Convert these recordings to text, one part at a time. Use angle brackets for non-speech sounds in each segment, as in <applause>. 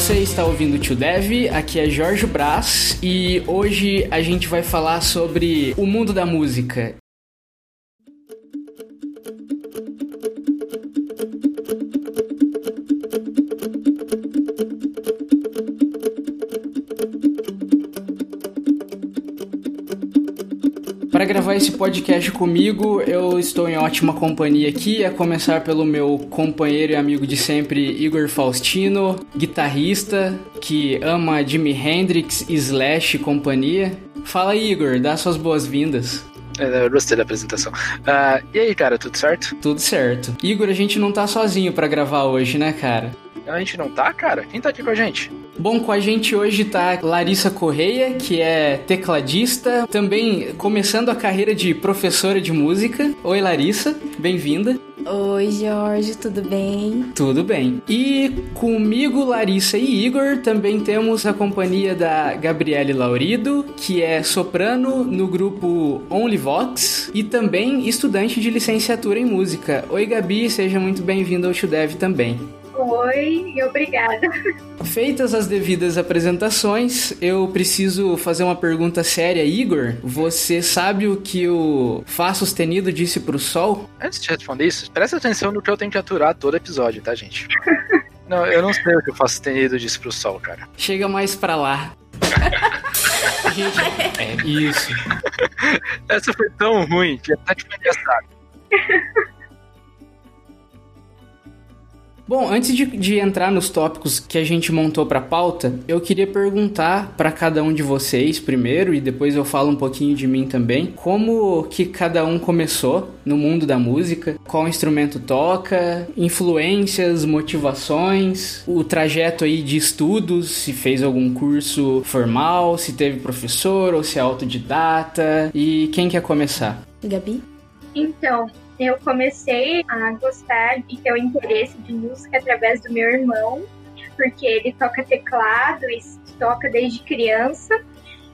Você está ouvindo o Tio Dev, aqui é Jorge Brás e hoje a gente vai falar sobre o mundo da música. Para gravar esse podcast comigo, eu estou em ótima companhia aqui, a começar pelo meu companheiro e amigo de sempre, Igor Faustino, guitarrista que ama Jimi Hendrix, Slash e companhia. Fala Igor, dá suas boas-vindas. É, eu gostei da apresentação. Uh, e aí, cara, tudo certo? Tudo certo. Igor, a gente não tá sozinho para gravar hoje, né, cara? A gente não tá, cara? Quem tá aqui com a gente? Bom, com a gente hoje tá Larissa Correia, que é tecladista, também começando a carreira de professora de música. Oi, Larissa, bem-vinda. Oi, Jorge, tudo bem? Tudo bem. E comigo, Larissa e Igor, também temos a companhia da Gabriele Laurido, que é soprano no grupo Only Vox e também estudante de licenciatura em música. Oi, Gabi, seja muito bem-vinda ao Chudev também. Oi e obrigada. Feitas as devidas apresentações, eu preciso fazer uma pergunta séria, Igor. Você sabe o que o Fá sustenido disse pro Sol? Antes de responder isso, presta atenção no que eu tenho que aturar todo episódio, tá, gente? <laughs> não, eu não sei o que o Fá sustenido disse pro Sol, cara. Chega mais pra lá. gente, <laughs> é isso. Essa foi tão ruim que até te engraçado. <laughs> Bom, antes de, de, entrar nos tópicos que a gente montou para pauta, eu queria perguntar para cada um de vocês primeiro e depois eu falo um pouquinho de mim também, como que cada um começou no mundo da música, qual instrumento toca, influências, motivações, o trajeto aí de estudos, se fez algum curso formal, se teve professor ou se é autodidata e quem quer começar? Gabi? Então, eu comecei a gostar e ter o interesse de música através do meu irmão, porque ele toca teclado e toca desde criança.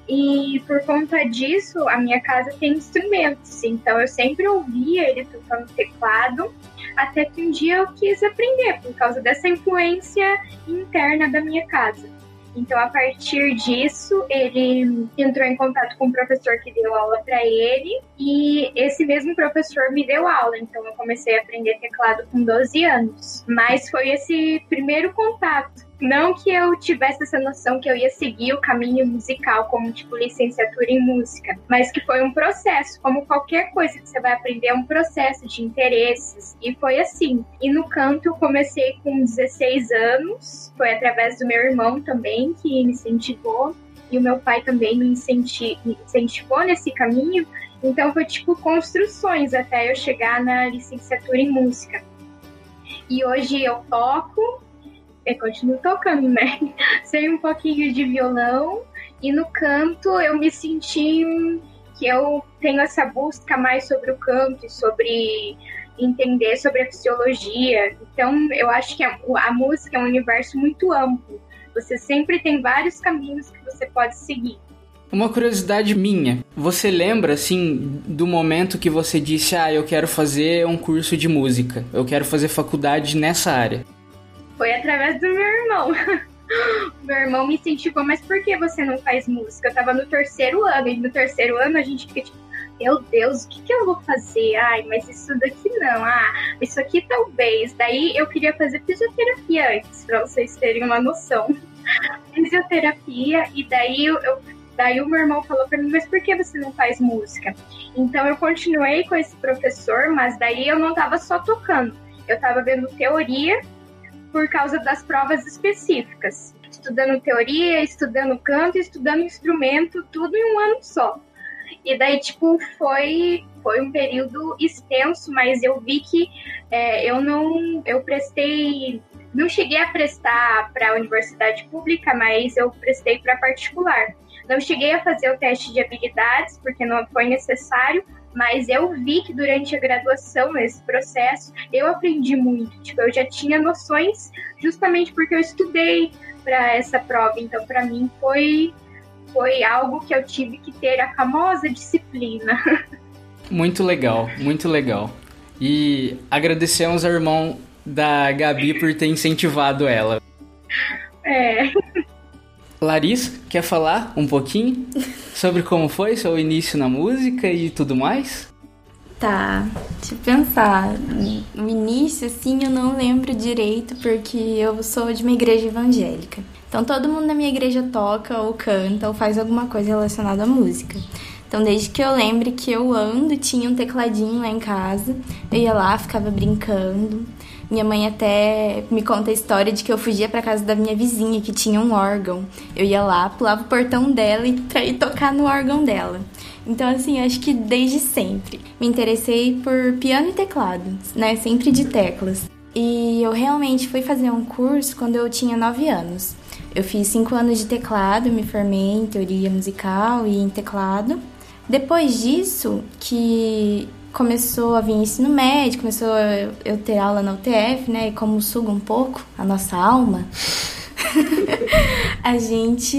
E por conta disso, a minha casa tem instrumentos, então eu sempre ouvia ele tocando teclado, até que um dia eu quis aprender, por causa dessa influência interna da minha casa. Então, a partir disso, ele entrou em contato com um professor que deu aula para ele e esse mesmo professor me deu aula. Então, eu comecei a aprender teclado com 12 anos. Mas foi esse primeiro contato não que eu tivesse essa noção que eu ia seguir o caminho musical como tipo licenciatura em música, mas que foi um processo, como qualquer coisa que você vai aprender é um processo de interesses e foi assim. E no canto eu comecei com 16 anos, foi através do meu irmão também que me incentivou e o meu pai também me incentivou nesse caminho. Então foi tipo construções até eu chegar na licenciatura em música. E hoje eu toco, eu continuo tocando, né? <laughs> Sei um pouquinho de violão e no canto eu me senti que eu tenho essa busca mais sobre o canto e sobre entender sobre a fisiologia. Então, eu acho que a, a, música é um universo muito amplo. Você sempre tem vários caminhos que você pode seguir. Uma curiosidade minha, você lembra assim do momento que você disse: "Ah, eu quero fazer um curso de música. Eu quero fazer faculdade nessa área"? Foi através do meu irmão. <laughs> meu irmão me incentivou, mas por que você não faz música? Eu tava no terceiro ano, e no terceiro ano a gente fica tipo, meu Deus, o que, que eu vou fazer? Ai, mas isso daqui não. Ah, isso aqui talvez. Daí eu queria fazer fisioterapia antes, pra vocês terem uma noção. <laughs> fisioterapia, e daí eu, eu Daí o meu irmão falou para mim, mas por que você não faz música? Então eu continuei com esse professor, mas daí eu não tava só tocando. Eu tava vendo teoria por causa das provas específicas. Estudando teoria, estudando canto, estudando instrumento, tudo em um ano só. E daí, tipo, foi, foi um período extenso, mas eu vi que é, eu não. Eu prestei. Não cheguei a prestar para a universidade pública, mas eu prestei para particular. Não cheguei a fazer o teste de habilidades, porque não foi necessário, mas eu vi que durante a graduação, nesse processo, eu aprendi muito. Tipo, eu já tinha noções justamente porque eu estudei para essa prova. Então, para mim, foi, foi algo que eu tive que ter a famosa disciplina. <laughs> Muito legal, muito legal. E agradecemos ao irmão da Gabi por ter incentivado ela. É. <laughs> Larissa, quer falar um pouquinho <laughs> sobre como foi seu início na música e tudo mais? Tá, deixa eu pensar. O início, assim, eu não lembro direito porque eu sou de uma igreja evangélica. Então todo mundo na minha igreja toca ou canta ou faz alguma coisa relacionada à música. Então desde que eu lembre que eu ando, tinha um tecladinho lá em casa, eu ia lá, ficava brincando. Minha mãe até me conta a história de que eu fugia para casa da minha vizinha que tinha um órgão. Eu ia lá, pulava o portão dela e para ir tocar no órgão dela. Então assim, acho que desde sempre me interessei por piano e teclado, né, sempre de teclas. E eu realmente fui fazer um curso quando eu tinha 9 anos. Eu fiz 5 anos de teclado, me formei em teoria musical e em teclado. Depois disso, que começou a vir ensino médio, começou eu ter aula na UTF, né? E como suga um pouco a nossa alma, <laughs> a gente.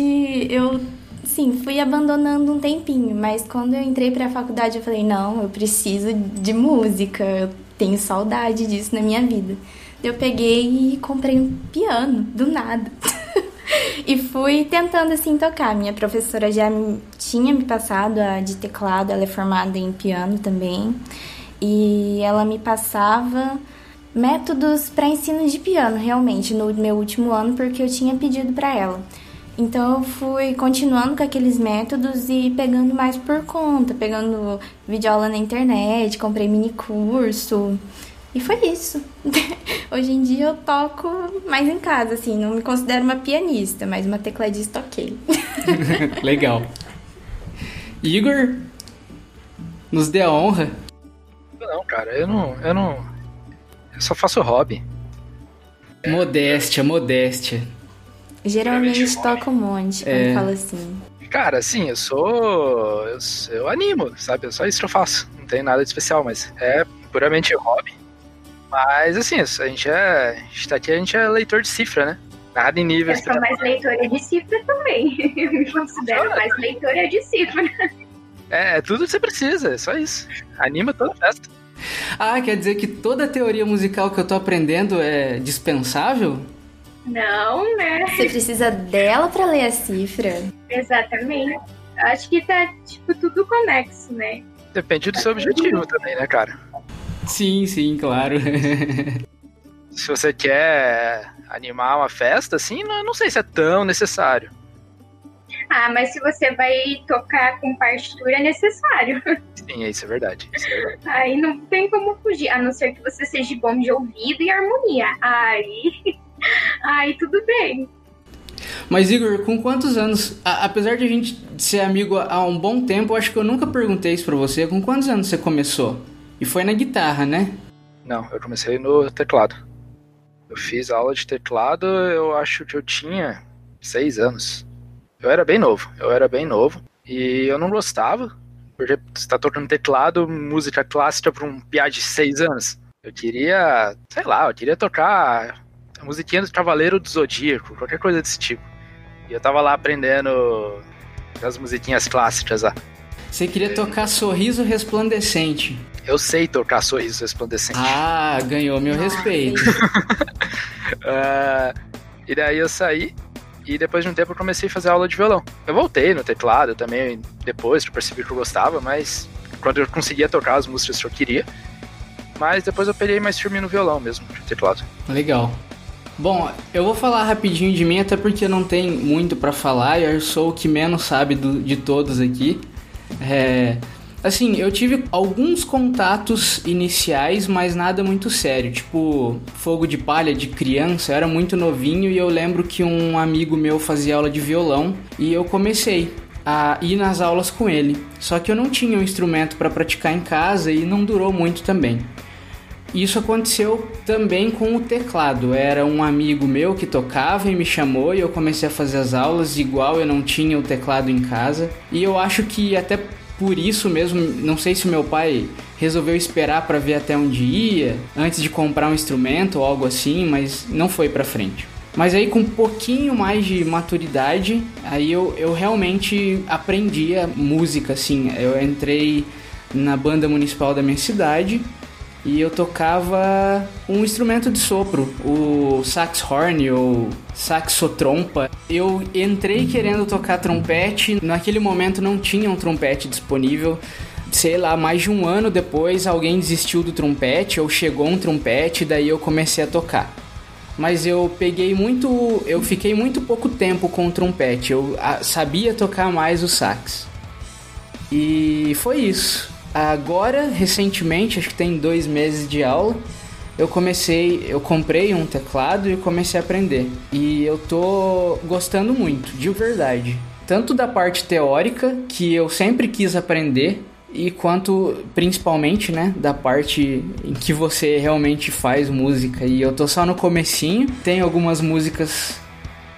Eu, sim, fui abandonando um tempinho, mas quando eu entrei para a faculdade, eu falei: não, eu preciso de música, eu tenho saudade disso na minha vida. Eu peguei e comprei um piano, do nada. <laughs> e fui tentando assim tocar. Minha professora já tinha me passado a de teclado, ela é formada em piano também. E ela me passava métodos para ensino de piano, realmente, no meu último ano, porque eu tinha pedido para ela. Então eu fui continuando com aqueles métodos e pegando mais por conta, pegando videoaula na internet, comprei mini curso. E foi isso. <laughs> Hoje em dia eu toco mais em casa, assim, não me considero uma pianista, mas uma tecladista ok. <laughs> Legal. Igor, nos dê a honra. Não, cara, eu não. Eu não. Eu só faço hobby. Modéstia, modéstia. Geralmente toca um monte quando é... fala assim. Cara, assim, eu sou. Eu, eu animo, sabe? É só isso que eu faço. Não tem nada de especial, mas é puramente hobby. Mas assim, a gente é. A gente tá aqui, a gente é leitor de cifra, né? Nada em nível. Eu sou mais leitora de cifra também. <laughs> Eu me considero mais leitora de cifra. É, é tudo que você precisa, é só isso. Anima toda a festa. Ah, quer dizer que toda teoria musical que eu tô aprendendo é dispensável? Não, né? Você precisa dela para ler a cifra. Exatamente. Acho que tá, tipo, tudo conexo, né? Depende do seu objetivo também, né, cara? Sim, sim, claro. <laughs> se você quer animar uma festa, assim, não, não sei se é tão necessário. Ah, mas se você vai tocar com partitura, é necessário. Sim, isso é verdade. Isso é verdade. Aí não tem como fugir, a não ser que você seja bom de ouvido e harmonia. Aí, <laughs> aí tudo bem. Mas Igor, com quantos anos, a, apesar de a gente ser amigo há um bom tempo, eu acho que eu nunca perguntei isso pra você, com quantos anos você começou? E foi na guitarra, né? Não, eu comecei no teclado. Eu fiz aula de teclado, eu acho que eu tinha seis anos. Eu era bem novo, eu era bem novo. E eu não gostava, porque você tá tocando teclado, música clássica pra um piá de seis anos. Eu queria, sei lá, eu queria tocar a musiquinha do Cavaleiro do Zodíaco, qualquer coisa desse tipo. E eu tava lá aprendendo as musiquinhas clássicas lá. Você queria tocar Sorriso Resplandecente. Eu sei tocar Sorriso Resplandecente. Ah, ganhou meu respeito. uh, <laughs> e daí eu saí e depois de um tempo eu comecei a fazer aula de violão. Eu voltei no teclado também depois, que eu percebi que eu gostava, mas quando eu conseguia tocar as músicas que eu queria. Mas depois eu peguei mais firme no violão mesmo, no teclado. Legal. Bom, eu vou falar rapidinho de mim, até porque não tem muito para falar, e eu sou o que menos sabe do, de todos aqui. É, Assim, eu tive alguns contatos iniciais, mas nada muito sério. Tipo, fogo de palha de criança, eu era muito novinho e eu lembro que um amigo meu fazia aula de violão e eu comecei a ir nas aulas com ele. Só que eu não tinha um instrumento para praticar em casa e não durou muito também. Isso aconteceu também com o teclado. Era um amigo meu que tocava e me chamou e eu comecei a fazer as aulas igual eu não tinha o teclado em casa. E eu acho que até por isso mesmo, não sei se meu pai resolveu esperar para ver até onde ia, antes de comprar um instrumento ou algo assim, mas não foi para frente. Mas aí com um pouquinho mais de maturidade, aí eu, eu realmente aprendi a música, assim. Eu entrei na banda municipal da minha cidade e eu tocava um instrumento de sopro, o sax horn ou saxotrompa. Eu entrei querendo tocar trompete, naquele momento não tinha um trompete disponível. Sei lá, mais de um ano depois alguém desistiu do trompete ou chegou um trompete, daí eu comecei a tocar. Mas eu peguei muito, eu fiquei muito pouco tempo com o trompete. Eu sabia tocar mais o sax. E foi isso. Agora, recentemente, acho que tem dois meses de aula, eu comecei, eu comprei um teclado e comecei a aprender. E eu tô gostando muito, de verdade. Tanto da parte teórica, que eu sempre quis aprender, e quanto principalmente, né, da parte em que você realmente faz música. E eu tô só no comecinho, tem algumas músicas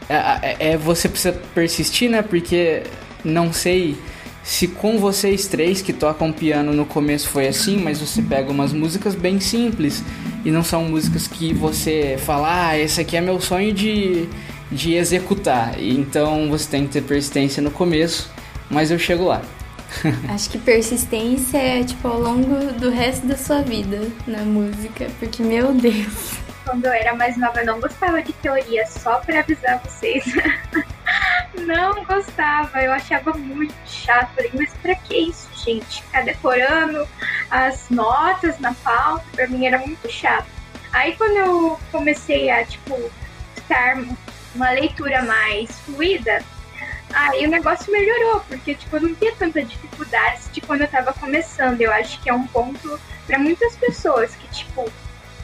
é, é, é você precisa persistir, né? Porque não sei se com vocês três que tocam piano no começo foi assim, mas você pega umas músicas bem simples e não são músicas que você fala, ah, esse aqui é meu sonho de, de executar. Então você tem que ter persistência no começo, mas eu chego lá. <laughs> Acho que persistência é tipo ao longo do resto da sua vida na música, porque meu Deus. Quando eu era mais nova, eu não gostava de teoria, só para avisar vocês. <laughs> não gostava, eu achava muito chato. Falei, mas pra que isso, gente? Ficar decorando as notas na pauta, pra mim era muito chato. Aí quando eu comecei a, tipo, estar uma leitura mais fluida, aí o negócio melhorou, porque, tipo, eu não tinha tanta dificuldade de quando eu tava começando. Eu acho que é um ponto para muitas pessoas que, tipo,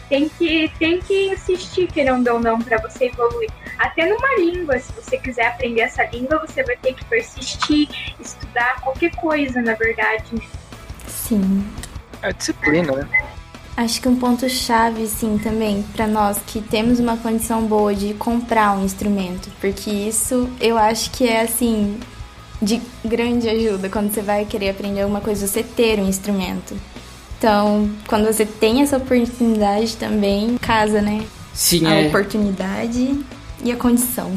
tem que, tem que insistir, querendo ou não, para você evoluir. Até numa língua, se você quiser aprender essa língua, você vai ter que persistir, estudar qualquer coisa, na verdade. Sim. É disciplina, né? Acho que um ponto chave, sim, também para nós que temos uma condição boa de comprar um instrumento, porque isso eu acho que é assim de grande ajuda quando você vai querer aprender alguma coisa, você ter um instrumento. Então, quando você tem essa oportunidade também, casa, né? Sim, a é. oportunidade e a condição.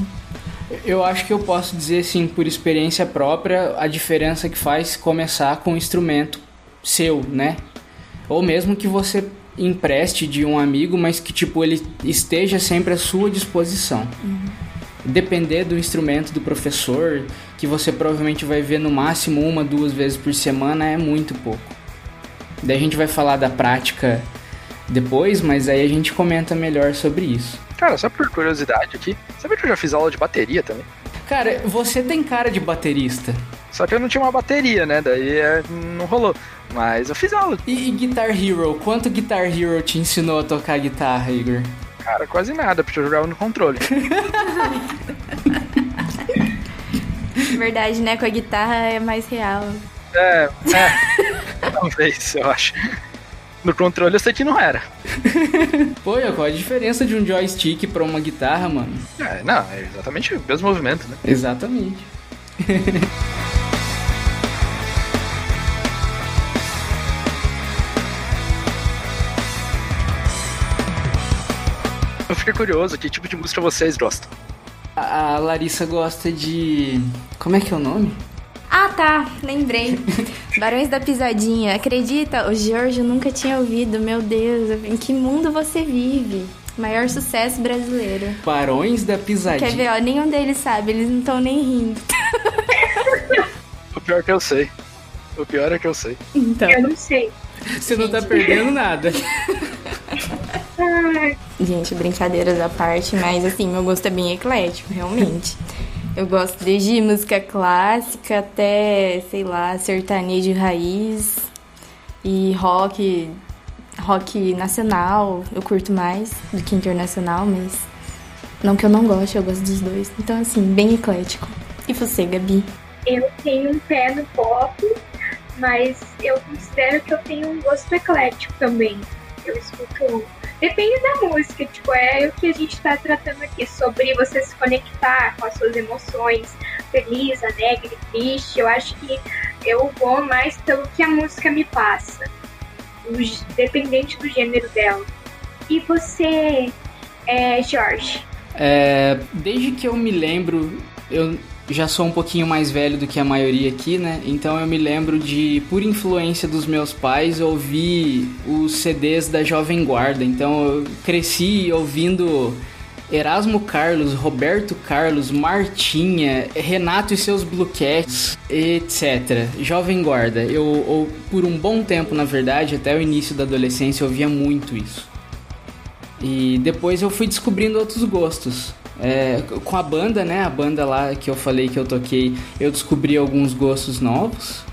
Eu acho que eu posso dizer, sim, por experiência própria, a diferença que faz começar com um instrumento seu, né? Ou mesmo que você empreste de um amigo, mas que tipo ele esteja sempre à sua disposição. Uhum. Depender do instrumento do professor, que você provavelmente vai ver no máximo uma, duas vezes por semana, é muito pouco. Daí a gente vai falar da prática depois, mas aí a gente comenta melhor sobre isso. Cara, só por curiosidade aqui, sabe que eu já fiz aula de bateria também? Cara, você tem cara de baterista. Só que eu não tinha uma bateria, né? Daí é, não rolou. Mas eu fiz aula. E, e, Guitar Hero? Quanto Guitar Hero te ensinou a tocar guitarra, Igor? Cara, quase nada, porque eu jogava no controle. <laughs> Verdade, né? Com a guitarra é mais real. É, é. <laughs> Talvez, eu acho. No controle eu sei que não era. <laughs> Pô, qual a diferença de um joystick pra uma guitarra, mano? É, não, é exatamente o mesmo movimento, né? Exatamente. <laughs> eu fiquei curioso, que tipo de música vocês gostam? A, a Larissa gosta de. Como é que é o nome? Ah, tá, lembrei. Barões da Pisadinha. Acredita? O Giorgio nunca tinha ouvido. Meu Deus, em que mundo você vive? Maior sucesso brasileiro. Barões da Pisadinha. Quer ver, ó, nenhum deles sabe, eles não estão nem rindo. o pior é que eu sei. O pior é que eu sei. Então. Eu não sei. Você Gente. não tá perdendo nada. Gente, brincadeiras à parte, mas assim, meu gosto é bem eclético, realmente. Eu gosto desde música clássica até, sei lá, sertanejo raiz e rock, rock nacional. Eu curto mais do que internacional, mas não que eu não goste, eu gosto dos dois. Então, assim, bem eclético. E você, Gabi? Eu tenho um pé no pop, mas eu considero que eu tenho um gosto eclético também. Eu escuto Depende da música, tipo, é o que a gente está tratando aqui, sobre você se conectar com as suas emoções, feliz, alegre, triste. Eu acho que eu vou mais pelo que a música me passa, dependente do gênero dela. E você, é, Jorge? É, desde que eu me lembro, eu já sou um pouquinho mais velho do que a maioria aqui, né? Então eu me lembro de, por influência dos meus pais, ouvir os CDs da Jovem Guarda. Então eu cresci ouvindo Erasmo Carlos, Roberto Carlos, Martinha, Renato e seus Blue Cats, etc. Jovem Guarda. Eu, eu, por um bom tempo, na verdade, até o início da adolescência, eu ouvia muito isso. E depois eu fui descobrindo outros gostos. É, com a banda, né? A banda lá que eu falei que eu toquei, eu descobri alguns gostos novos.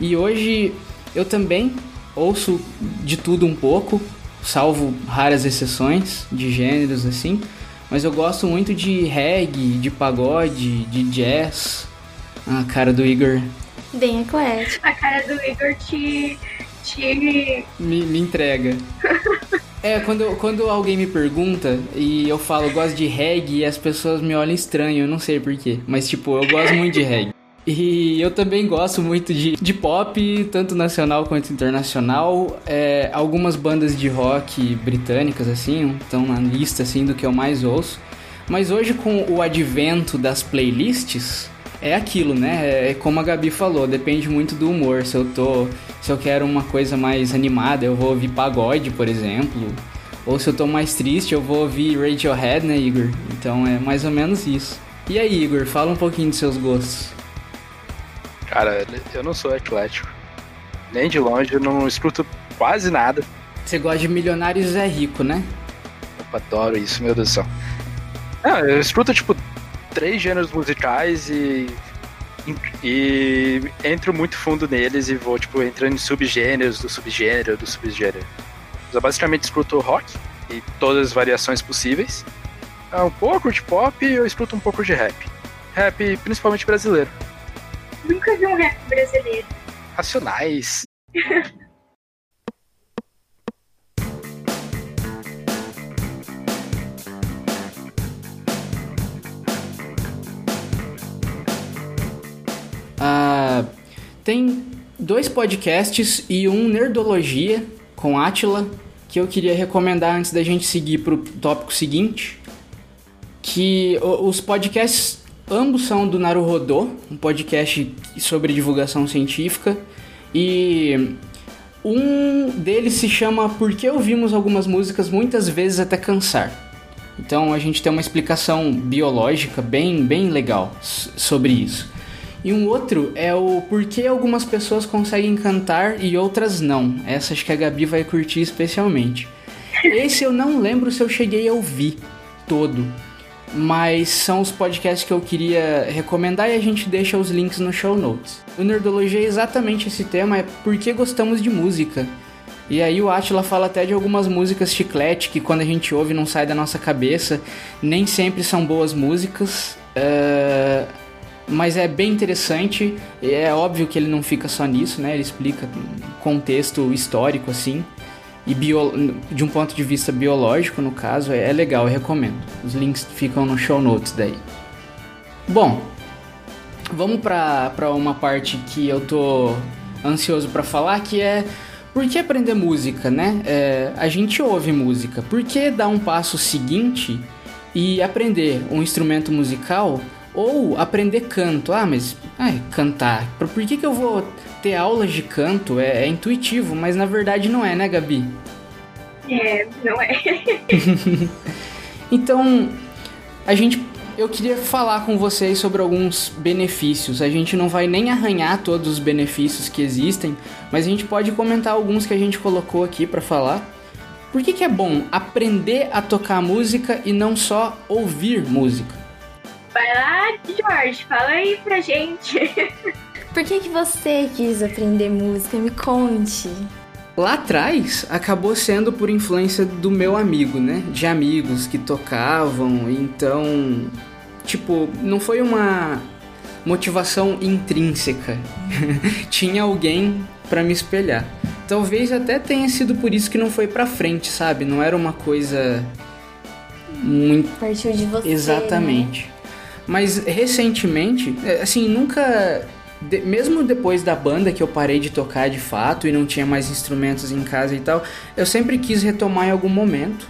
E hoje eu também ouço de tudo um pouco, salvo raras exceções de gêneros assim. Mas eu gosto muito de reggae, de pagode, de jazz. A cara do Igor. Bem eclético. A cara do Igor te. te... Me, me entrega. <laughs> É, quando, quando alguém me pergunta e eu falo eu gosto de reggae, as pessoas me olham estranho, eu não sei porquê. Mas, tipo, eu gosto muito de reggae. E eu também gosto muito de, de pop, tanto nacional quanto internacional. É, algumas bandas de rock britânicas, assim, estão na lista, assim, do que eu mais ouço. Mas hoje, com o advento das playlists, é aquilo, né? É como a Gabi falou, depende muito do humor. Se eu tô. Se eu quero uma coisa mais animada, eu vou ouvir pagode, por exemplo. Ou se eu tô mais triste, eu vou ouvir Radiohead, né, Igor? Então é mais ou menos isso. E aí, Igor, fala um pouquinho dos seus gostos. Cara, eu não sou eclético. Nem de longe, eu não escuto quase nada. Você gosta de Milionários é Rico, né? Eu adoro isso, meu Deus do céu. Não, eu escuto, tipo, três gêneros musicais e e entro muito fundo neles e vou, tipo, entrando em subgêneros do subgênero do subgênero. Eu basicamente escuto rock e todas as variações possíveis. É um pouco de pop e eu escuto um pouco de rap. Rap principalmente brasileiro. Nunca vi um rap brasileiro. Racionais. <laughs> Ah, tem dois podcasts e um Nerdologia com Atila que eu queria recomendar antes da gente seguir para o tópico seguinte. Que os podcasts ambos são do Naruhodô, um podcast sobre divulgação científica. E um deles se chama Por que ouvimos algumas músicas muitas vezes até cansar. Então a gente tem uma explicação biológica bem, bem legal sobre isso. E um outro é o por que algumas pessoas conseguem cantar e outras não. Essa acho que a Gabi vai curtir especialmente. Esse eu não lembro se eu cheguei a ouvir todo, mas são os podcasts que eu queria recomendar e a gente deixa os links no show notes. O Nerdologia é exatamente esse tema, é por que gostamos de música. E aí o Atila fala até de algumas músicas chiclete que quando a gente ouve não sai da nossa cabeça, nem sempre são boas músicas. Uh mas é bem interessante. É óbvio que ele não fica só nisso, né? Ele explica contexto histórico assim e bio, de um ponto de vista biológico, no caso, é, legal, eu recomendo. Os links ficam no show notes daí. Bom, vamos para uma parte que eu tô ansioso para falar, que é por que aprender música, né? É, a gente ouve música, por que dar um passo seguinte e aprender um instrumento musical ou aprender canto. Ah, mas ai, cantar. Por que, que eu vou ter aulas de canto? É, é intuitivo, mas na verdade não é, né, Gabi? É, não é. <laughs> então, a gente. Eu queria falar com vocês sobre alguns benefícios. A gente não vai nem arranhar todos os benefícios que existem, mas a gente pode comentar alguns que a gente colocou aqui para falar. Por que, que é bom aprender a tocar música e não só ouvir música? Vai lá, Jorge, fala aí pra gente. <laughs> Por que, que você quis aprender música? Me conte. Lá atrás, acabou sendo por influência do meu amigo, né? De amigos que tocavam, então. Tipo, não foi uma motivação intrínseca. <laughs> Tinha alguém para me espelhar. Talvez até tenha sido por isso que não foi pra frente, sabe? Não era uma coisa muito. Partiu de você. Exatamente. Né? Mas recentemente, é, assim, nunca. De, mesmo depois da banda que eu parei de tocar de fato e não tinha mais instrumentos em casa e tal, eu sempre quis retomar em algum momento.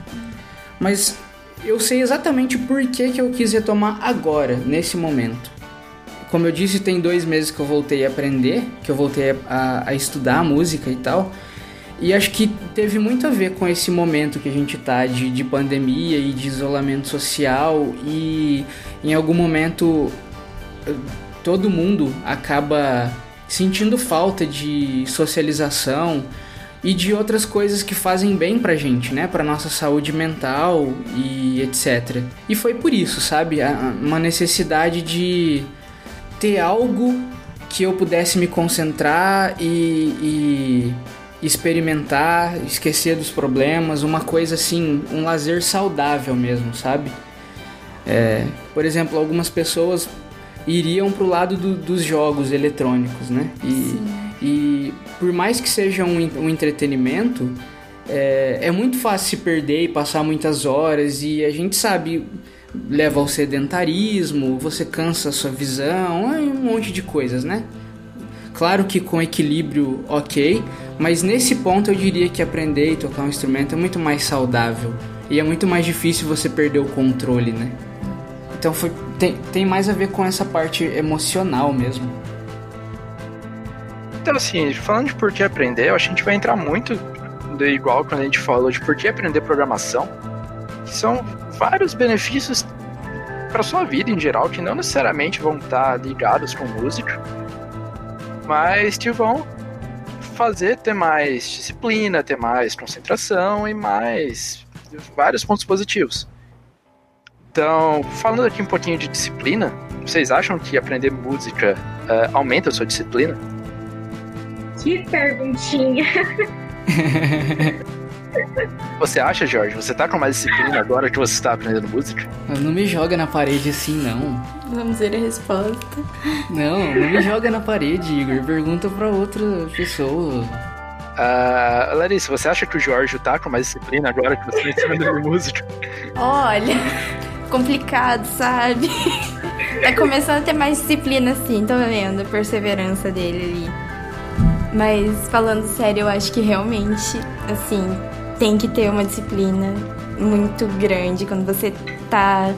Mas eu sei exatamente por que, que eu quis retomar agora, nesse momento. como eu disse, tem dois meses que eu voltei a aprender, que eu voltei a, a estudar música e tal. E acho que teve muito a ver com esse momento que a gente tá de, de pandemia e de isolamento social e em algum momento todo mundo acaba sentindo falta de socialização e de outras coisas que fazem bem pra gente, né? Pra nossa saúde mental e etc. E foi por isso, sabe? Uma necessidade de ter algo que eu pudesse me concentrar e, e experimentar, esquecer dos problemas, uma coisa assim, um lazer saudável mesmo, sabe? É, por exemplo, algumas pessoas iriam pro lado do, dos jogos eletrônicos, né? E, e por mais que seja um, um entretenimento, é, é muito fácil se perder e passar muitas horas e a gente sabe leva ao sedentarismo, você cansa a sua visão, um monte de coisas, né? Claro que com equilíbrio, ok, mas nesse ponto eu diria que aprender e tocar um instrumento é muito mais saudável e é muito mais difícil você perder o controle, né? Então foi, tem, tem mais a ver com essa parte emocional mesmo. Então, assim, falando de por que aprender, eu acho que a gente vai entrar muito igual quando a gente falou de por que aprender programação, que são vários benefícios para sua vida em geral, que não necessariamente vão estar ligados com música, mas te vão fazer ter mais disciplina, ter mais concentração e mais vários pontos positivos. Então, falando aqui um pouquinho de disciplina, vocês acham que aprender música uh, aumenta a sua disciplina? Que perguntinha! <laughs> Você acha, Jorge? Você tá com mais disciplina agora que você está aprendendo música? Não me joga na parede assim, não. Vamos ver a resposta. Não, não me joga na parede, Igor. Pergunta pra outra pessoa. Uh, Larissa, você acha que o Jorge tá com mais disciplina agora que você está aprendendo música? Olha, complicado, sabe? <laughs> tá começando a ter mais disciplina, sim, tô vendo a perseverança dele ali. Mas falando sério, eu acho que realmente, assim, tem que ter uma disciplina muito grande quando você tá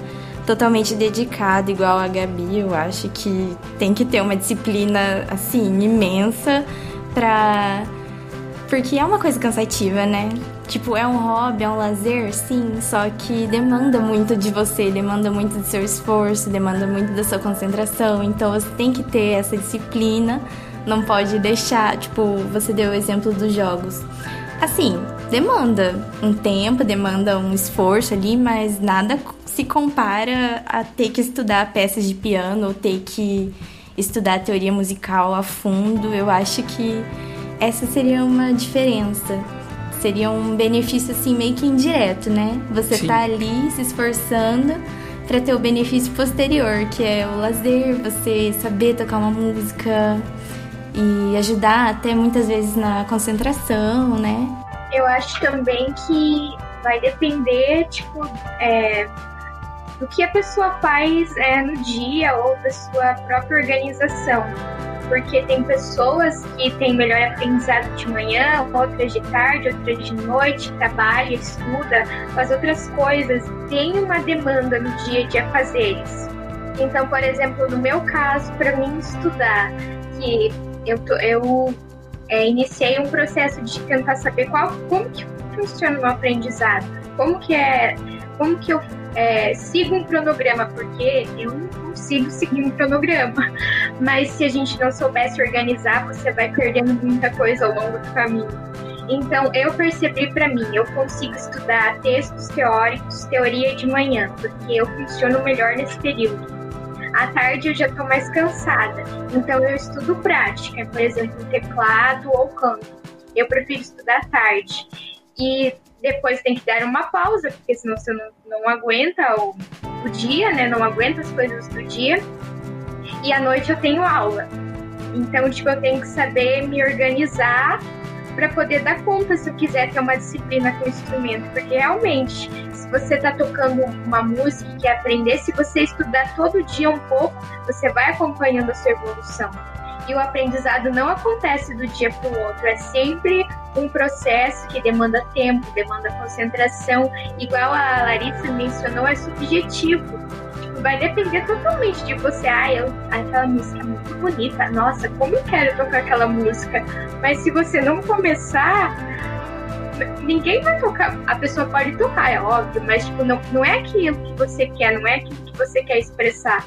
totalmente dedicado, igual a Gabi. Eu acho que tem que ter uma disciplina, assim, imensa pra. Porque é uma coisa cansativa, né? Tipo, é um hobby, é um lazer, sim, só que demanda muito de você, demanda muito do seu esforço, demanda muito da sua concentração. Então você tem que ter essa disciplina, não pode deixar, tipo, você deu o exemplo dos jogos. Assim, demanda um tempo, demanda um esforço ali, mas nada se compara a ter que estudar peças de piano ou ter que estudar teoria musical a fundo. Eu acho que essa seria uma diferença. Seria um benefício assim meio que indireto, né? Você Sim. tá ali se esforçando para ter o benefício posterior, que é o lazer, você saber tocar uma música, e ajudar até muitas vezes na concentração, né? Eu acho também que vai depender, tipo, é, do que a pessoa faz é, no dia ou da sua própria organização. Porque tem pessoas que têm melhor aprendizado de manhã, outras de tarde, outras de noite, trabalha, estuda, faz outras coisas, tem uma demanda no dia de afazeres. Então, por exemplo, no meu caso, para mim estudar, que eu, eu é, iniciei um processo de tentar saber qual, como que funciona o meu aprendizado, como que é, como que eu é, sigo um cronograma, porque eu não consigo seguir um cronograma. <laughs> Mas se a gente não soubesse organizar, você vai perdendo muita coisa ao longo do caminho. Então eu percebi para mim, eu consigo estudar textos teóricos, teoria de manhã, porque eu funciono melhor nesse período. À tarde eu já estou mais cansada, então eu estudo prática, por exemplo, teclado ou canto. Eu prefiro estudar à tarde. E depois tem que dar uma pausa, porque senão você não, não aguenta o, o dia, né? Não aguenta as coisas do dia. E à noite eu tenho aula. Então, tipo, eu tenho que saber me organizar para poder dar conta se eu quiser ter uma disciplina com instrumento, porque realmente, se você está tocando uma música e quer aprender, se você estudar todo dia um pouco, você vai acompanhando a sua evolução. E o aprendizado não acontece do dia para o outro, é sempre um processo que demanda tempo, demanda concentração. Igual a Larissa mencionou, é subjetivo. Tipo, vai depender totalmente de você. Ah, eu, aquela música é muito bonita. Nossa, como eu quero tocar aquela música. Mas se você não começar, ninguém vai tocar. A pessoa pode tocar, é óbvio, mas tipo, não, não é aquilo que você quer, não é aquilo que você quer expressar.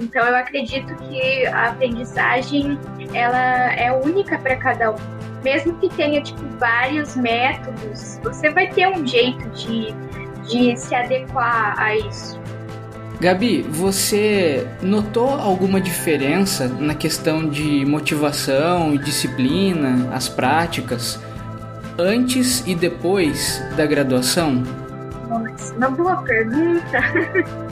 Então eu acredito que a aprendizagem ela é única para cada um. Mesmo que tenha tipo vários métodos, você vai ter um jeito de, de se adequar a isso. Gabi, você notou alguma diferença na questão de motivação e disciplina, as práticas, antes e depois da graduação? Uma boa pergunta.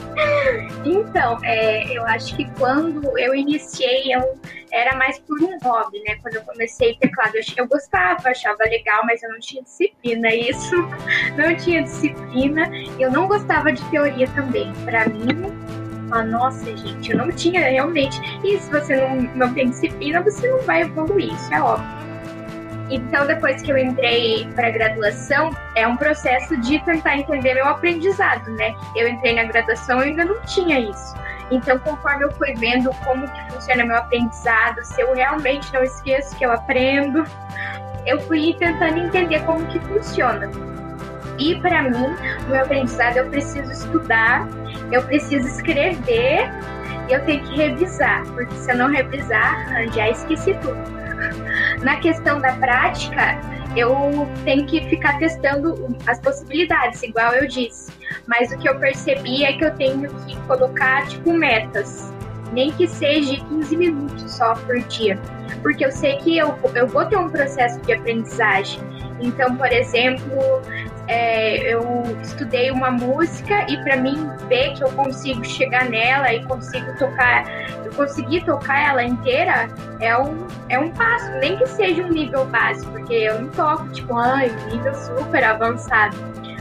<laughs> então, é, eu acho que quando eu iniciei, eu era mais por um hobby, né? Quando eu comecei teclado, eu, eu gostava, achava legal, mas eu não tinha disciplina. Isso, <laughs> não tinha disciplina. Eu não gostava de teoria também. Para mim, ah, nossa, gente, eu não tinha realmente. E se você não, não tem disciplina, você não vai evoluir, isso é óbvio. Então, depois que eu entrei para graduação, é um processo de tentar entender meu aprendizado, né? Eu entrei na graduação e ainda não tinha isso. Então, conforme eu fui vendo como que funciona meu aprendizado, se eu realmente não esqueço que eu aprendo, eu fui tentando entender como que funciona. E para mim, o meu aprendizado eu preciso estudar, eu preciso escrever e eu tenho que revisar, porque se eu não revisar, já esqueci tudo. <laughs> Na questão da prática, eu tenho que ficar testando as possibilidades, igual eu disse. Mas o que eu percebi é que eu tenho que colocar, tipo, metas. Nem que seja 15 minutos só por dia. Porque eu sei que eu, eu vou ter um processo de aprendizagem. Então, por exemplo, é, eu estudei uma música e para mim ver que eu consigo chegar nela e consigo tocar, eu conseguir tocar ela inteira é um, é um passo, nem que seja um nível básico, porque eu não toco tipo, ai, um nível super avançado.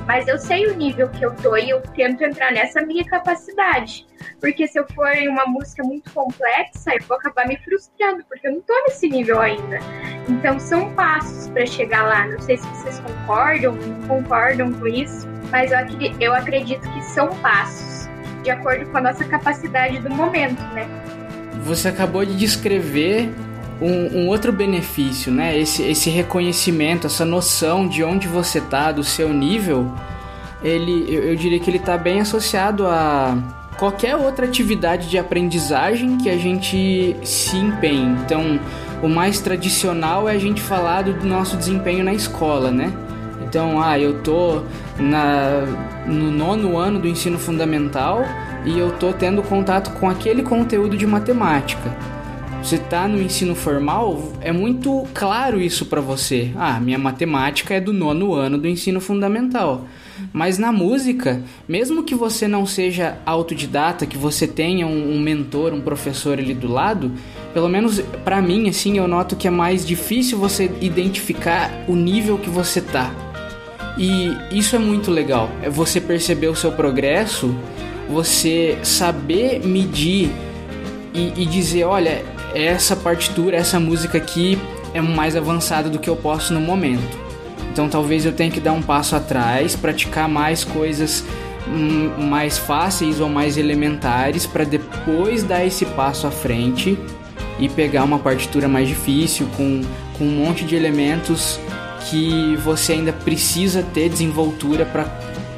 Mas eu sei o nível que eu tô e eu tento entrar nessa minha capacidade. Porque se eu for em uma música muito complexa, eu vou acabar me frustrando, porque eu não tô nesse nível ainda. Então são passos para chegar lá. Não sei se vocês concordam, não concordam com isso, mas eu, eu acredito que são passos, de acordo com a nossa capacidade do momento, né? Você acabou de descrever um, um, outro benefício, né? Esse, esse reconhecimento, essa noção de onde você tá, do seu nível, ele, eu, eu diria que ele está bem associado a qualquer outra atividade de aprendizagem que a gente se empenhe. Então, o mais tradicional é a gente falar do nosso desempenho na escola, né? Então, ah, eu tô na, no nono ano do ensino fundamental e eu tô tendo contato com aquele conteúdo de matemática você está no ensino formal, é muito claro isso para você. Ah, minha matemática é do nono ano do ensino fundamental. Mas na música, mesmo que você não seja autodidata, que você tenha um, um mentor, um professor ali do lado, pelo menos para mim, assim, eu noto que é mais difícil você identificar o nível que você tá. E isso é muito legal. É você perceber o seu progresso, você saber medir e, e dizer, olha, essa partitura, essa música aqui é mais avançada do que eu posso no momento. Então talvez eu tenha que dar um passo atrás, praticar mais coisas hum, mais fáceis ou mais elementares para depois dar esse passo à frente e pegar uma partitura mais difícil com, com um monte de elementos que você ainda precisa ter desenvoltura para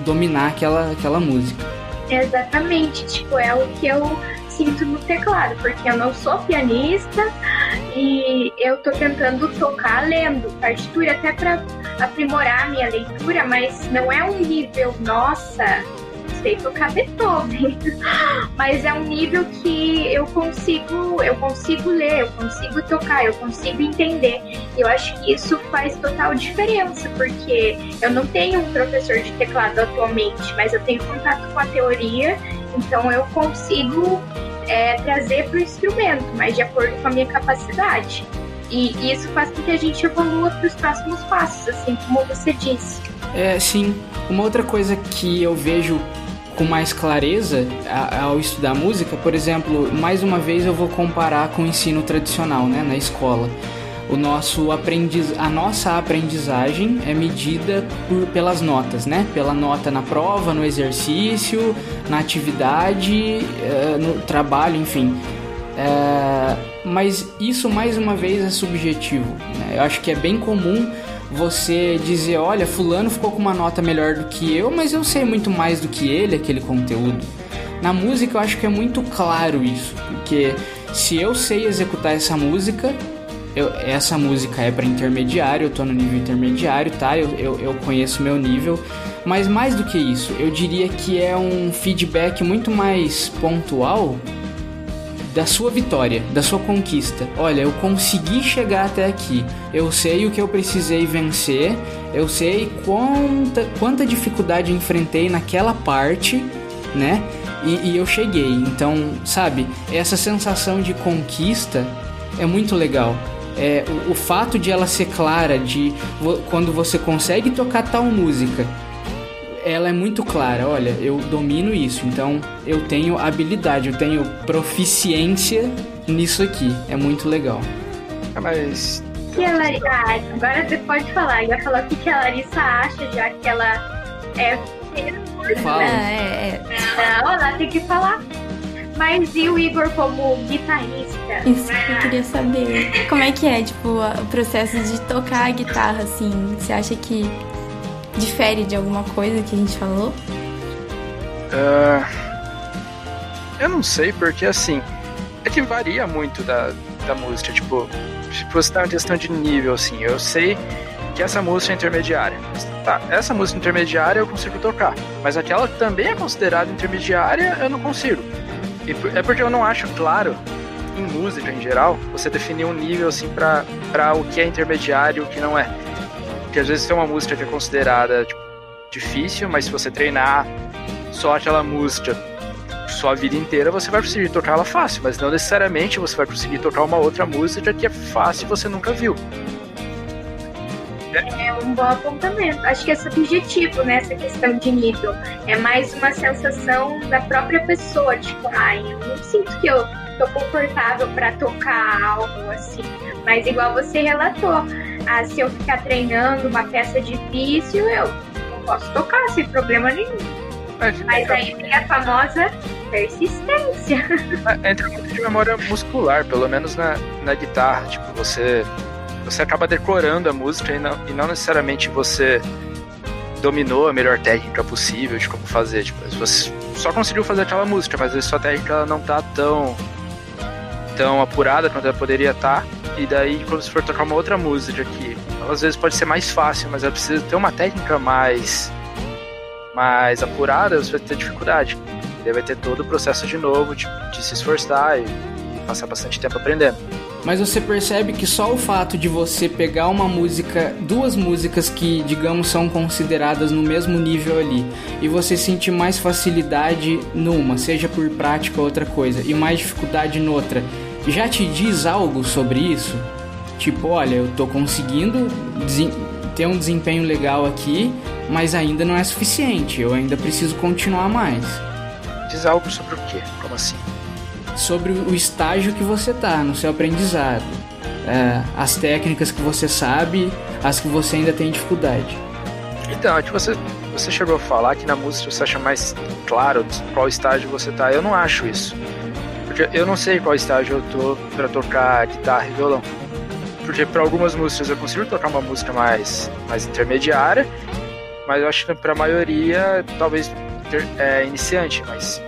dominar aquela, aquela música. Exatamente, tipo, é o que eu sinto no teclado, porque eu não sou pianista e eu tô tentando tocar lendo partitura até para aprimorar a minha leitura, mas não é um nível, nossa, sei tocar Beethoven, <laughs> mas é um nível que eu consigo, eu consigo ler, eu consigo tocar, eu consigo entender. Eu acho que isso faz total diferença, porque eu não tenho um professor de teclado atualmente, mas eu tenho contato com a teoria, então eu consigo é, trazer para o instrumento, mas de acordo com a minha capacidade. E, isso faz com que a gente evolua para os próximos passos, assim como você disse. É, sim. Uma outra coisa que eu vejo com mais clareza ao estudar música, por exemplo, mais uma vez eu vou comparar com o ensino tradicional, né, na escola. O nosso aprendiz, a nossa aprendizagem é medida por, pelas notas, né? Pela nota na prova, no exercício, na atividade, uh, no trabalho, enfim. Uh, mas isso mais uma vez é subjetivo. Né? Eu acho que é bem comum você dizer, olha, fulano ficou com uma nota melhor do que eu, mas eu sei muito mais do que ele aquele conteúdo. Na música eu acho que é muito claro isso, porque se eu sei executar essa música, eu, essa música é para intermediário, eu tô no nível intermediário, tá? Eu, eu, eu conheço meu nível, mas mais do que isso, eu diria que é um feedback muito mais pontual da sua vitória, da sua conquista. Olha, eu consegui chegar até aqui. Eu sei o que eu precisei vencer. Eu sei quanta, quanta dificuldade enfrentei naquela parte, né? E, e eu cheguei. Então, sabe, essa sensação de conquista é muito legal. É, o, o fato de ela ser clara, de quando você consegue tocar tal música ela é muito clara. Olha, eu domino isso, então eu tenho habilidade, eu tenho proficiência nisso aqui. É muito legal. Ah, mas. Que a Larissa, ah, agora você pode falar. Vai falar o que a Larissa acha, já que ela é. Fala. É, é. Não, ela tem que falar. Mas e o Igor como guitarrista? Isso que eu queria saber. Como é que é, tipo, o processo de tocar a guitarra, assim? Você acha que difere de alguma coisa que a gente falou? Uh, eu não sei, porque assim, é que varia muito da, da música. Tipo, se você tá em questão de nível, assim, eu sei que essa música é intermediária. Tá, essa música intermediária eu consigo tocar, mas aquela que também é considerada intermediária eu não consigo. É porque eu não acho claro em música em geral você definir um nível assim para o que é intermediário e o que não é. Porque às vezes tem uma música que é considerada tipo, difícil, mas se você treinar só aquela música sua vida inteira, você vai conseguir tocar ela fácil, mas não necessariamente você vai conseguir tocar uma outra música que é fácil e você nunca viu. É um bom apontamento. Acho que é subjetivo nessa né, questão de nível. É mais uma sensação da própria pessoa, tipo, ai, eu não sinto que eu tô confortável para tocar algo assim. Mas igual você relatou, ah, se eu ficar treinando uma peça difícil, eu posso tocar sem problema nenhum. Mas, Mas aí vem a famosa persistência. <laughs> É, entra muito de memória muscular, pelo menos na, na guitarra. Tipo, você, você acaba decorando a música e não, e não necessariamente você dominou a melhor técnica possível de como fazer. Tipo, você só conseguiu fazer aquela música, mas a sua técnica não tá tão, tão apurada quanto ela poderia estar. Tá e daí, quando você for tocar uma outra música aqui, às vezes pode ser mais fácil, mas ela precisa ter uma técnica mais, mais apurada, você vai ter dificuldade. E daí vai ter todo o processo de novo, de, de se esforçar e, e passar bastante tempo aprendendo. Mas você percebe que só o fato de você pegar uma música, duas músicas que, digamos, são consideradas no mesmo nível ali, e você sentir mais facilidade numa, seja por prática ou outra coisa, e mais dificuldade noutra, já te diz algo sobre isso? Tipo, olha, eu tô conseguindo ter um desempenho legal aqui, mas ainda não é suficiente, eu ainda preciso continuar mais. Diz algo sobre o quê? Como assim? Sobre o estágio que você tá no seu aprendizado. É, as técnicas que você sabe, as que você ainda tem dificuldade. Então, que você, você chegou a falar que na música você acha mais claro qual estágio você tá. Eu não acho isso. Porque eu não sei qual estágio eu tô para tocar guitarra e violão. Porque para algumas músicas eu consigo tocar uma música mais, mais intermediária, mas eu acho que para a maioria talvez é, iniciante, mas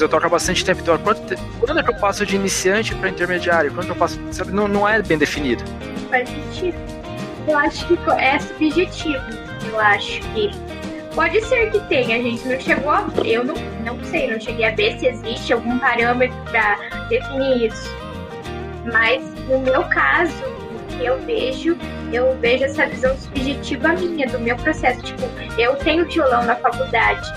eu toco há bastante tempo, então quanto, quando é que eu passo de iniciante para intermediário? Quando eu passo, sabe, não, não é bem definido. Faz sentido. Eu acho que é subjetivo. Eu acho que Pode ser que tenha, gente não chegou a. Eu não, não sei, não cheguei a ver se existe algum parâmetro para definir isso. Mas no meu caso, o que eu vejo, eu vejo essa visão subjetiva minha, do meu processo. Tipo, eu tenho violão na faculdade,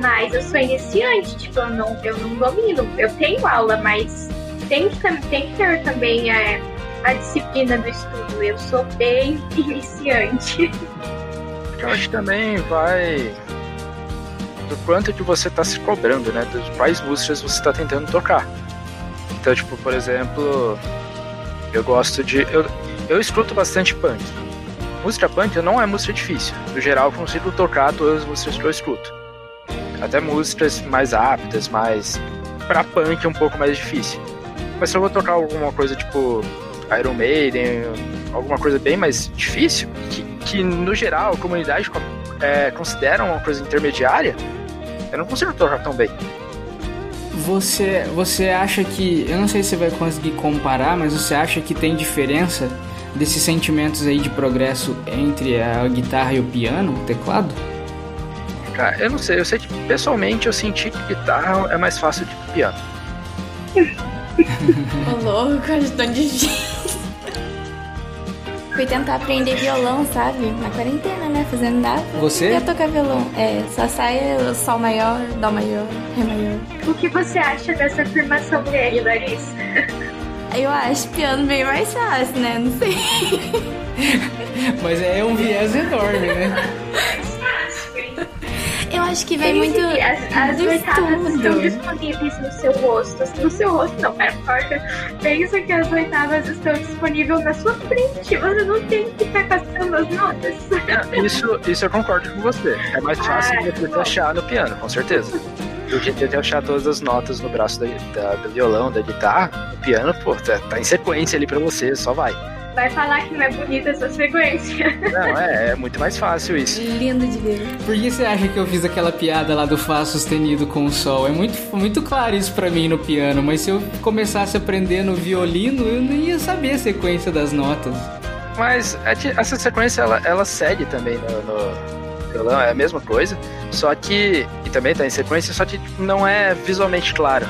mas eu sou iniciante, tipo, eu não, eu não domino. Eu tenho aula, mas tem que, tem que ter também a, a disciplina do estudo. Eu sou bem <laughs> iniciante. eu acho que também vai do quanto que você está se cobrando, né? Dos quais músicas você está tentando tocar. Então, tipo, por exemplo, Eu gosto de. Eu, eu escuto bastante punk. Música punk não é música difícil. No geral, eu consigo tocar todas as músicas que eu escuto. Até músicas mais rápidas, mais. Pra punk é um pouco mais difícil. Mas se eu vou tocar alguma coisa tipo Iron Maiden, alguma coisa bem mais difícil, que, que no geral a comunidade é, considera uma coisa intermediária, eu não consigo tocar tão bem. Você, você acha que. Eu não sei se você vai conseguir comparar, mas você acha que tem diferença desses sentimentos aí de progresso entre a guitarra e o piano, o teclado? Cara, eu não sei, eu sei que pessoalmente eu senti que guitarra é mais fácil do que piano. Ô louco, acho tão difícil. Fui tentar aprender violão, sabe? Na quarentena, né? Fazendo nada. Você? Eu tocar violão. É, só sai o sol maior, dó maior, ré maior. O que você acha dessa afirmação dele, Larissa? Eu acho piano bem mais fácil, né? Não sei. <laughs> Mas é um viés enorme, né? <laughs> Eu acho que vem muito as, as do oitavas estão estudo. disponíveis no seu rosto. No seu rosto, não, pera, porta. Pensa que as oitavas estão disponíveis na sua frente. Você não tem que estar caçando as notas. Isso, isso eu concordo com você. É mais fácil Ah, de você achar no piano, com certeza. Do que de achar todas as notas no braço da, da- do violão, da guitarra. No piano, pô, tá, tá em sequência ali pra você, só vai. Vai falar que não é bonita essa sequência. <laughs> Não, é, é muito mais fácil isso. Lindo de ver. Por que você acha que eu fiz aquela piada lá do Fá sustenido com o Sol? É muito, muito claro isso pra mim no piano, mas se eu começasse a aprender no violino, eu não ia saber a sequência das notas. Mas é essa sequência ela, ela segue também no, no violão, é a mesma coisa, só que. E também tá em sequência, só que não é visualmente claro.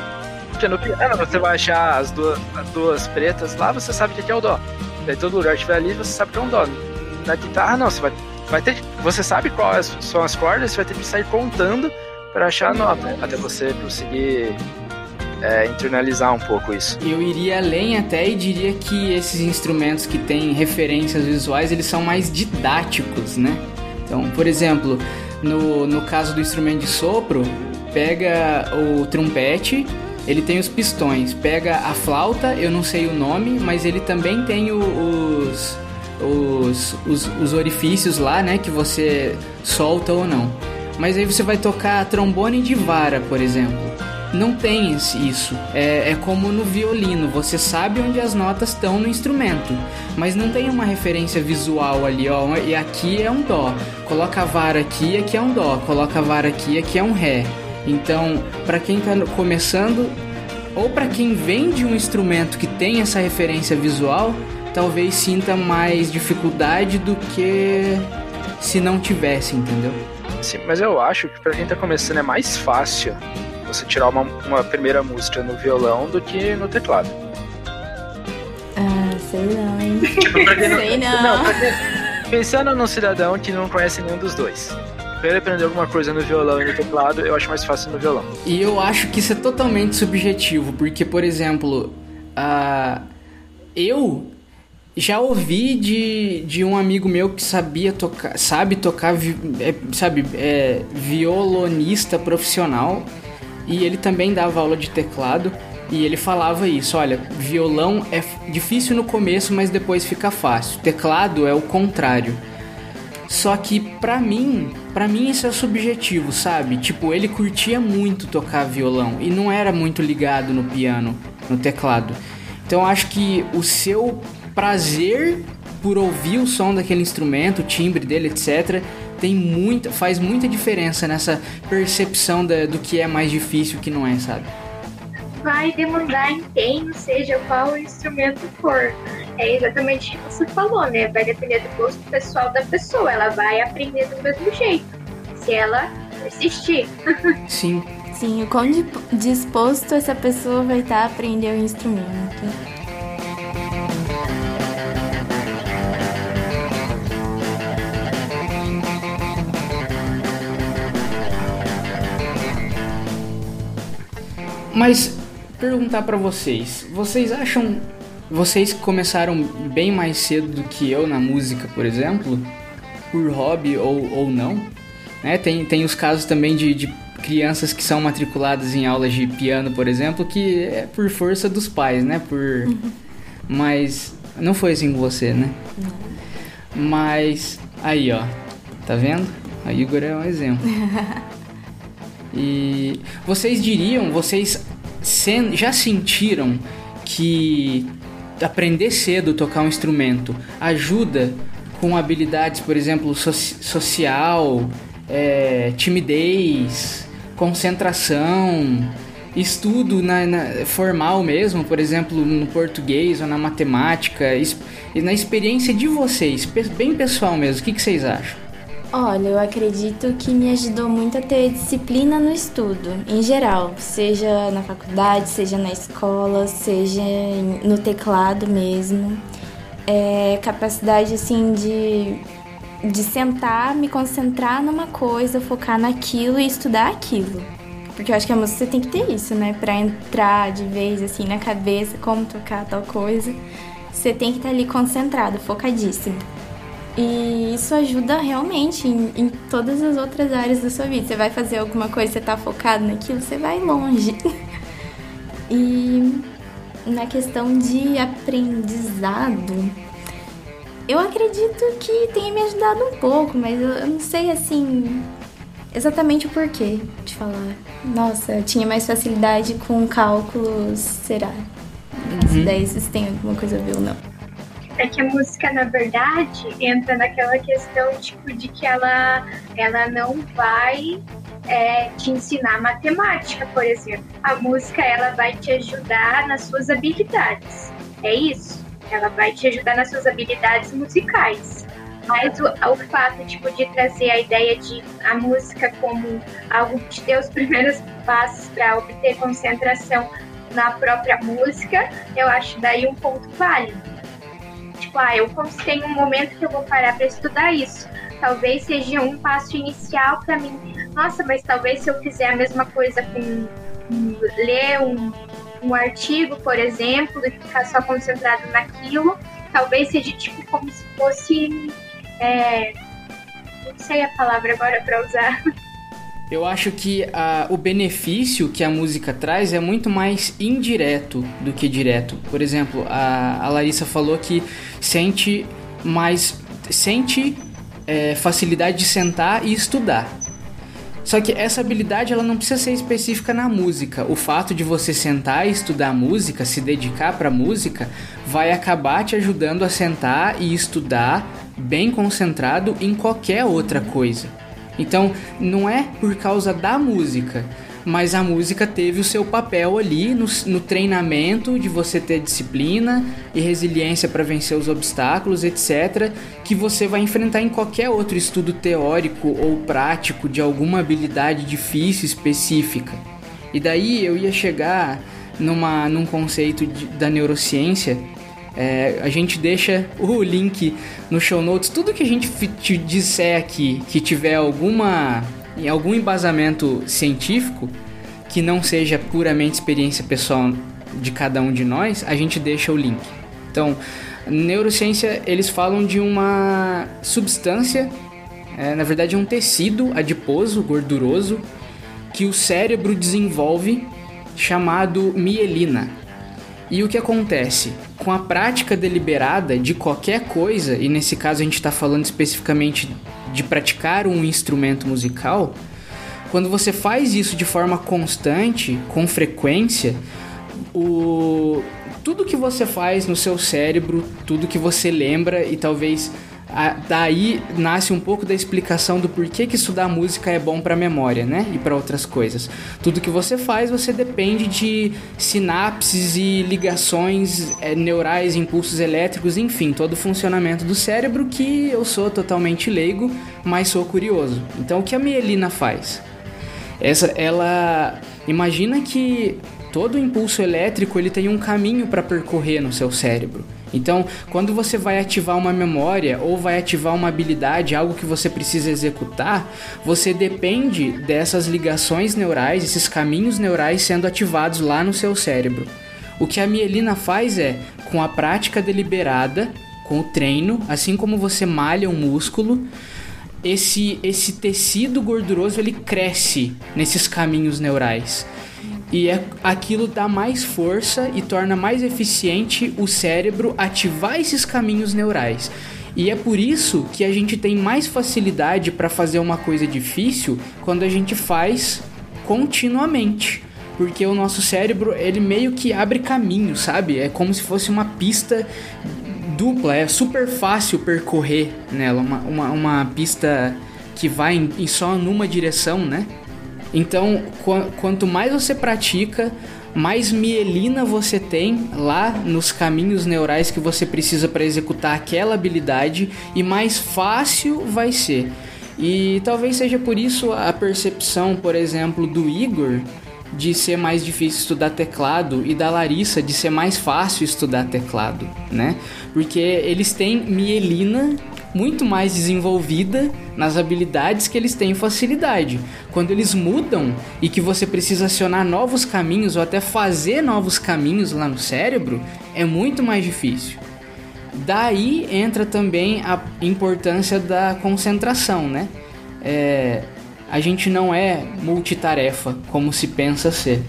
Porque no piano você vai achar as duas, as duas pretas lá, você sabe o que é o dó. Daí todo lugar estiver ali, você sabe que é um dó. Na guitarra não, você vai, vai ter Você sabe quais são as cordas, você vai ter que sair contando para achar a nota. Até você conseguir é, internalizar um pouco isso. Eu iria além até e diria que esses instrumentos que têm referências visuais, eles são mais didáticos, né? Então, por exemplo, no, no caso do instrumento de sopro, pega o trompete, ele tem os pistões. Pega a flauta, eu não sei o nome, mas ele também tem os, os, os, os orifícios lá, né? Que você solta ou não. Mas aí você vai tocar trombone de vara, por exemplo. Não tem isso. É, é como no violino, você sabe onde as notas estão no instrumento, mas não tem uma referência visual ali, ó. E aqui é um dó. Coloca a vara aqui, aqui é um dó. Coloca a vara aqui, aqui é um ré. Então, para quem tá no- começando ou para quem vem de um instrumento que tem essa referência visual, talvez sinta mais dificuldade do que se não tivesse, entendeu? Sim, mas eu acho que pra quem tá começando é mais fácil você tirar uma, uma primeira música no violão do que no teclado. Ah, sei não, hein? <laughs> Pra quem não- sei não. Não, pra quem- pensando num cidadão que não conhece nenhum dos dois. Aprender alguma coisa no violão e no teclado, eu acho mais fácil no violão. E eu acho que isso é totalmente subjetivo, porque, por exemplo, ah, eu já ouvi de, de um amigo meu que sabia tocar, sabe tocar, é, sabe, é, violonista profissional, e ele também dava aula de teclado. E ele falava isso, olha, violão é difícil no começo, mas depois fica fácil. Teclado é o contrário. Só que pra mim, pra mim isso é subjetivo, sabe? Tipo, ele curtia muito tocar violão e não era muito ligado no piano, no teclado. Então acho que o seu prazer por ouvir o som daquele instrumento, o timbre dele, etc, tem muita, faz muita diferença nessa percepção da- do que é mais difícil e o que não é, sabe? Vai demandar empenho, seja qual instrumento for. É exatamente o que você falou, né? Vai depender do gosto pessoal da pessoa. Ela vai aprender do mesmo jeito. Se ela persistir. <laughs> Sim. Sim, o quão di- disposto essa pessoa vai estar a aprender o instrumento. Mas perguntar pra vocês, vocês acham vocês começaram bem mais cedo do que eu na música, por exemplo, por hobby ou, ou não, né? Tem, tem os casos também de, de crianças que são matriculadas em aulas de piano, por exemplo, que é por força dos pais, né? Por Mas não foi assim com você, né? Não. Mas aí, ó, tá vendo? A Igor é um exemplo. <laughs> e vocês diriam, vocês já sentiram que aprender cedo tocar um instrumento ajuda com habilidades, por exemplo, so social, é, timidez, concentração, estudo na, na, formal mesmo, por exemplo, no português ou na matemática, e na experiência de vocês, bem pessoal mesmo, o que, que vocês acham? Olha, eu acredito que me ajudou muito a ter disciplina no estudo, em geral, seja na faculdade, seja na escola, seja no teclado mesmo. É, capacidade assim de, de sentar, me concentrar numa coisa, focar naquilo e estudar aquilo. Porque eu acho que a música você tem que ter isso, né? Pra entrar de vez assim na cabeça, como tocar tal coisa. Você tem que estar ali concentrado, focadíssimo. E isso ajuda realmente em, em, todas as outras áreas da sua vida. Você vai fazer alguma coisa, você tá focado naquilo, você vai longe. <laughs> e na questão de aprendizado, eu acredito que tenha me ajudado um pouco, mas eu, não sei assim exatamente o porquê de falar. Nossa, eu tinha mais facilidade com cálculos, será? Uhum. ideia se tem alguma coisa a ver ou não é que a música, na verdade, entra naquela questão tipo de que ela, ela não vai é, te ensinar matemática, por exemplo. A música ela vai te ajudar nas suas habilidades. É isso. Ela vai te ajudar nas suas habilidades musicais. Mas o, o fato tipo, de trazer a ideia de a música como algo que te deu os primeiros passos para obter concentração na própria música, eu acho daí um ponto válido tipo, ah, eu tenho um momento que eu vou parar para estudar isso. Talvez seja um passo inicial para mim. Nossa, mas talvez se eu fizer a mesma coisa com, ler um, um artigo, por exemplo, e ficar só concentrado naquilo, talvez seja tipo como se fosse. É, não sei a palavra agora para usar. <laughs> Eu acho que a, o benefício que a música traz é muito mais indireto do que direto. Por exemplo, a, a Larissa falou que sente mais. sente é, facilidade de sentar e estudar. Só que essa habilidade ela não precisa ser específica na música. O fato de você sentar e estudar música, se dedicar para música, vai acabar te ajudando a sentar e estudar bem concentrado em qualquer outra coisa. Então, não é por causa da música, mas a música teve o seu papel ali no, no treinamento de você ter disciplina e resiliência para vencer os obstáculos, etc., que você vai enfrentar em qualquer outro estudo teórico ou prático de alguma habilidade difícil específica. E daí eu ia chegar numa, num conceito de, da neurociência é, a gente deixa o link no show notes. Tudo que a gente te disser aqui que tiver alguma algum embasamento científico que não seja puramente experiência pessoal de cada um de nós, a gente deixa o link. Então, neurociência eles falam de uma substância, é, na verdade é um tecido adiposo, gorduroso, que o cérebro desenvolve chamado mielina. E o que acontece? Com a prática deliberada de qualquer coisa, e nesse caso a gente está falando especificamente de praticar um instrumento musical, quando você faz isso de forma constante, com frequência, o tudo que você faz no seu cérebro, tudo que você lembra e talvez daí nasce um pouco da explicação do porquê que estudar música é bom para memória, né? E para outras coisas. Tudo que você faz, você depende de sinapses e ligações é, neurais, impulsos elétricos, enfim, todo o funcionamento do cérebro que eu sou totalmente leigo, mas sou curioso. Então, o que a mielina faz? Essa, ela imagina que todo impulso elétrico ele tem um caminho para percorrer no seu cérebro. Então, quando você vai ativar uma memória ou vai ativar uma habilidade, algo que você precisa executar, você depende dessas ligações neurais, esses caminhos neurais sendo ativados lá no seu cérebro. O que a mielina faz é, com a prática deliberada, com o treino, assim como você malha um músculo, esse, esse tecido gorduroso ele cresce nesses caminhos neurais. E é, aquilo dá mais força e torna mais eficiente o cérebro ativar esses caminhos neurais. E é por isso que a gente tem mais facilidade para fazer uma coisa difícil quando a gente faz continuamente. Porque o nosso cérebro, ele meio que abre caminho, sabe? É como se fosse uma pista dupla, é super fácil percorrer nela, uma, uma, uma pista que vai em, em só numa direção, né? Então, qu quanto mais você pratica, mais mielina você tem lá nos caminhos neurais que você precisa para executar aquela habilidade e mais fácil vai ser. E talvez seja por isso a percepção, por exemplo, do Igor de ser mais difícil estudar teclado e da Larissa de ser mais fácil estudar teclado, né? Porque eles têm mielina muito mais desenvolvida nas habilidades que eles têm facilidade. Quando eles mudam e que você precisa acionar novos caminhos ou até fazer novos caminhos lá no cérebro, é muito mais difícil. Daí entra também a importância da concentração, né? É, a gente não é multitarefa como se pensa ser.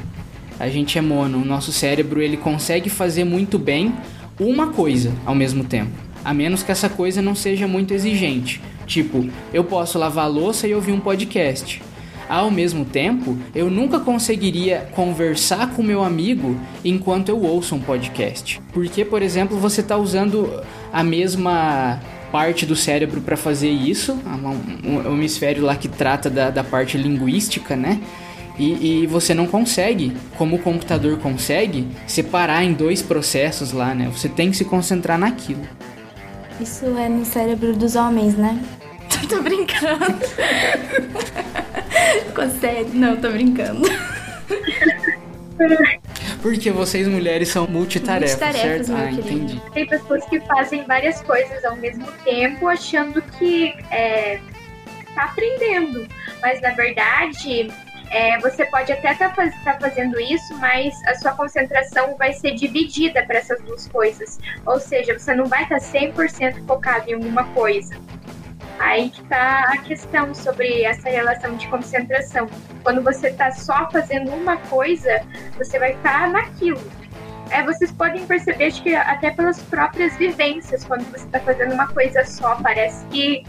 A gente é mono. O nosso cérebro ele consegue fazer muito bem uma coisa ao mesmo tempo a menos que essa coisa não seja muito exigente. Tipo, eu posso lavar louça e ouvir um podcast. Ao mesmo tempo, eu nunca conseguiria conversar com meu amigo enquanto eu ouço um podcast. Porque, por exemplo, você está usando a mesma parte do cérebro para fazer isso, um, hemisfério lá que trata da, da parte linguística, né? E, e, você não consegue, como o computador consegue, separar em dois processos lá, né? Você tem que se concentrar naquilo. Isso é no cérebro dos homens, né? <laughs> tô brincando. <laughs> Consegue? Não, tô brincando. <laughs> Porque vocês mulheres são multitarefas, multitarefas certo? Ah, entendi. Tem pessoas que fazem várias coisas ao mesmo tempo, achando que é, tá aprendendo. Mas na verdade, é, você pode até estar tá faz, tá fazendo isso, mas a sua concentração vai ser dividida para essas duas coisas. Ou seja, você não vai estar tá 100% focado em alguma coisa. Aí que está a questão sobre essa relação de concentração. Quando você está só fazendo uma coisa, você vai estar tá naquilo. É, vocês podem perceber, acho que até pelas próprias vivências, quando você está fazendo uma coisa só, parece que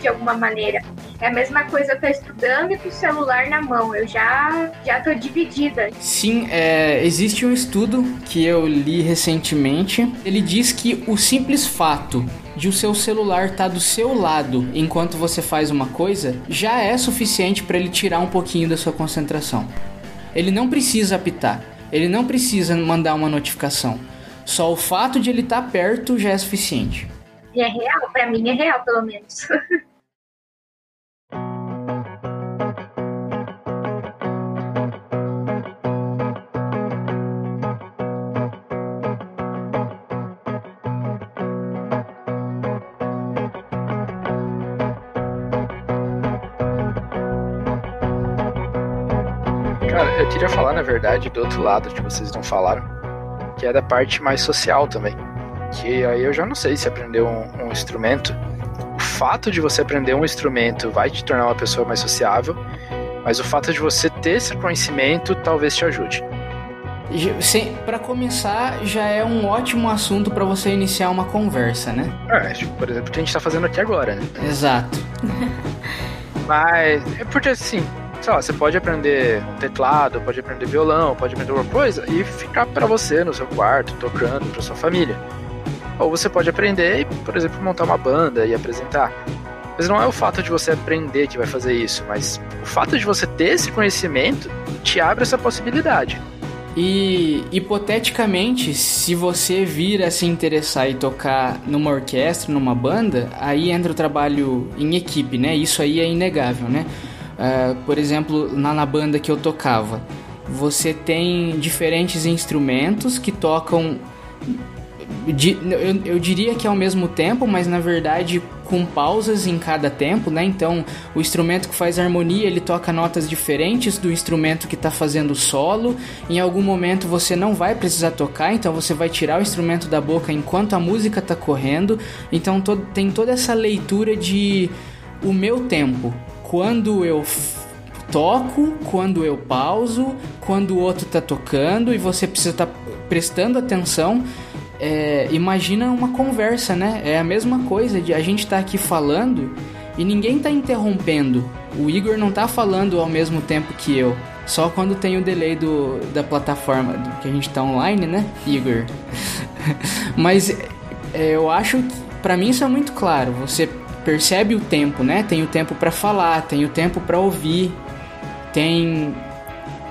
de alguma maneira. É a mesma coisa eu tô estudando e com o celular na mão. Eu já já tô dividida. Sim, é, existe um estudo que eu li recentemente. Ele diz que o simples fato de o seu celular estar tá do seu lado enquanto você faz uma coisa já é suficiente para ele tirar um pouquinho da sua concentração. Ele não precisa apitar, ele não precisa mandar uma notificação. Só o fato de ele estar tá perto já é suficiente. E é real, para mim é real, pelo menos. Eu queria falar, na verdade, do outro lado que vocês não falaram, que é da parte mais social também que aí eu já não sei se aprender um, um instrumento. O fato de você aprender um instrumento vai te tornar uma pessoa mais sociável, mas o fato de você ter esse conhecimento talvez te ajude. Para começar, já é um ótimo assunto para você iniciar uma conversa, né? É, tipo, por exemplo, o que a gente tá fazendo aqui agora, né? Exato. <laughs> Mas é porque assim, sei lá, você pode aprender um teclado, pode aprender violão, pode aprender alguma coisa e ficar para você no seu quarto, tocando para sua família. Ou você pode aprender e, por exemplo, montar uma banda e apresentar. Mas não é o fato de você aprender que vai fazer isso, mas o fato de você ter esse conhecimento te abre essa possibilidade. E hipoteticamente, se você vir a se interessar e tocar numa orquestra, numa banda, aí entra o trabalho em equipe, né? Isso aí é inegável, né? Uh, por exemplo, na, na banda que eu tocava, você tem diferentes instrumentos que tocam eu, eu diria que ao mesmo tempo, mas na verdade com pausas em cada tempo, né? Então, o instrumento que faz harmonia, ele toca notas diferentes do instrumento que está fazendo solo. Em algum momento você não vai precisar tocar, então você vai tirar o instrumento da boca enquanto a música está correndo. Então, tem toda essa leitura de o meu tempo. Quando eu toco, quando eu pauso, quando o outro tá tocando e você precisa estar tá prestando atenção. É, imagina uma conversa, né? É a mesma coisa de a gente tá aqui falando e ninguém tá interrompendo. O Igor não tá falando ao mesmo tempo que eu. Só quando tem o delay do, da plataforma do, que a gente tá online, né, Igor? <laughs> Mas é, eu acho que para mim isso é muito claro. Você percebe o tempo, né? Tem o tempo para falar, tem o tempo para ouvir, tem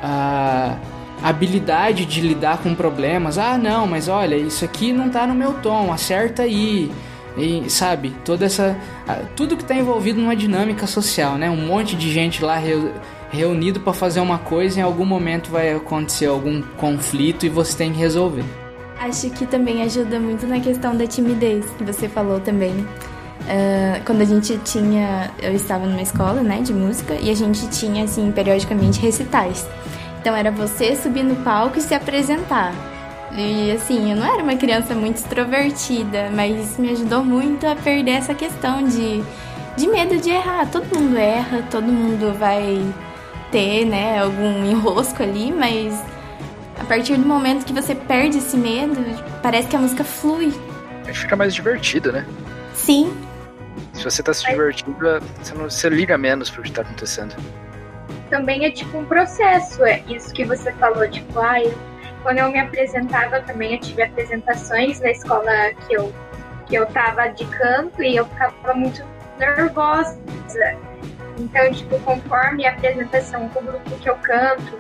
a habilidade de lidar com problemas. Ah, não, mas olha, isso aqui não tá no meu tom, acerta aí. E, sabe, toda essa. Tudo que está envolvido numa dinâmica social, né? Um monte de gente lá reunido para fazer uma coisa, em algum momento vai acontecer algum conflito e você tem que resolver. Acho que também ajuda muito na questão da timidez, que você falou também. Uh, quando a gente tinha. Eu estava numa escola, né, de música, e a gente tinha, assim, periodicamente recitais. Então era você subir no palco e se apresentar. E assim, eu não era uma criança muito extrovertida, mas isso me ajudou muito a perder essa questão de, de medo de errar. Todo mundo erra, todo mundo vai ter, né, algum enrosco ali, mas a partir do momento que você perde esse medo, parece que a música flui. Fica mais divertido, né? Sim. Se você tá se divertindo, você, não, você liga menos pro que tá acontecendo. Também é tipo um processo, é isso que você falou, tipo, ah, eu, quando eu me apresentava também, eu tive apresentações na escola que eu, que eu tava de canto e eu ficava muito nervosa. Então, tipo, conforme a apresentação com o grupo que eu canto,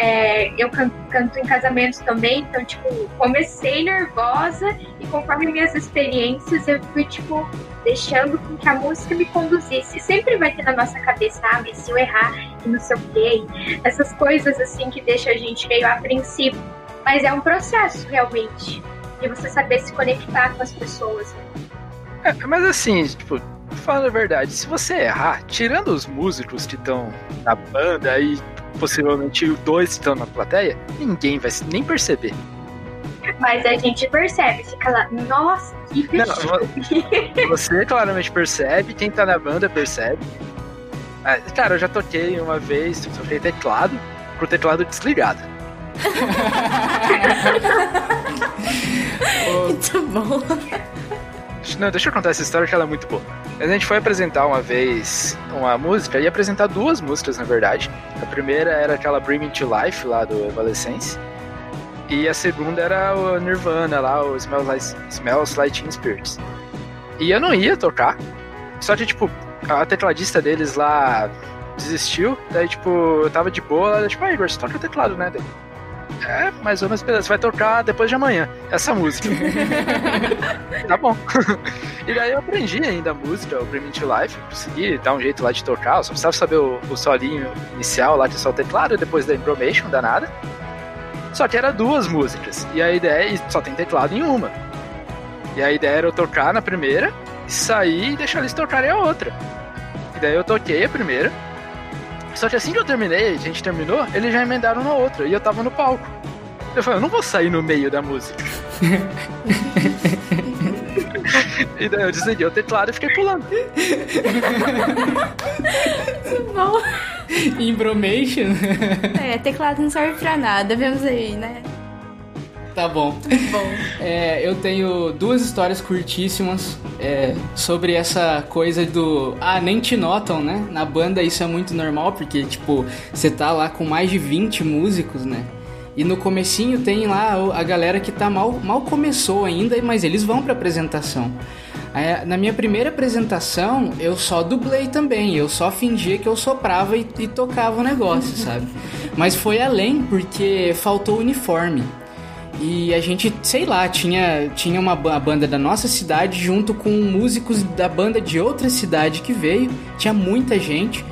é, eu canto, canto, em casamentos também, então, tipo, comecei nervosa e conforme minhas experiências eu fui, tipo, deixando com que a música me conduzisse. Sempre vai ter na nossa cabeça, ah, mas se eu errar e não sei o quê, essas coisas assim que deixam a gente meio apreensivo. Mas é um processo, realmente, de você saber se conectar com as pessoas. É, mas assim, tipo, falando a verdade, se você errar, tirando os músicos que estão na banda e possivelmente dois estão na plateia, ninguém vai nem perceber. Mas a gente percebe, fica lá, nossa, que Não, Você claramente percebe, quem tá na banda percebe. Ah, cara, eu já toquei uma vez, toquei teclado, com o teclado desligado. <laughs> Muito bom. <laughs> Não, deixa eu contar essa história que ela é muito boa. A gente foi apresentar uma vez uma música, ia apresentar duas músicas na verdade. A primeira era aquela Bring Me to Life lá do Evanescence. E a segunda era o Nirvana lá, o Smells Like, Smells like Teen Spirits. E eu não ia tocar. Só que, tipo, a tecladista deles lá desistiu. Daí, tipo, eu tava de boa. Ela, tipo, ah, Igor, você toca o teclado, né? Daí, é, mais ou menos, você vai tocar depois de amanhã, essa música. <laughs> tá bom. <laughs> e daí eu aprendi ainda a música, o Bring to Life, consegui dar um jeito lá de tocar, eu só precisava saber o, o solinho inicial lá, é só o teclado, depois da Information, danada. Só que era duas músicas, e a ideia, e só tem teclado em uma. E a ideia era eu tocar na primeira, sair e deixar eles tocarem a outra. E daí eu toquei a primeira, só que assim que eu terminei, a gente terminou, eles já emendaram na outra e eu tava no palco. Eu falei, eu não vou sair no meio da música. <laughs> e daí eu desliguei o teclado e fiquei pulando. <laughs> bom. Imbromation? É, teclado não serve pra nada, vemos aí, né? Tá bom. bom. <laughs> É, eu tenho duas histórias curtíssimas é, sobre essa coisa do. Ah, nem te notam, né? Na banda isso é muito normal, porque, tipo, você tá lá com mais de 20 músicos, né? E no comecinho tem lá a galera que tá mal, mal começou ainda, mas eles vão pra apresentação. É, na minha primeira apresentação, eu só dublei também, eu só fingia que eu soprava e, e tocava o negócio, sabe? <laughs> Mas foi além porque faltou uniforme. E a gente, sei lá, tinha, tinha uma banda da nossa cidade junto com músicos da banda de outra cidade que veio. Tinha muita gente.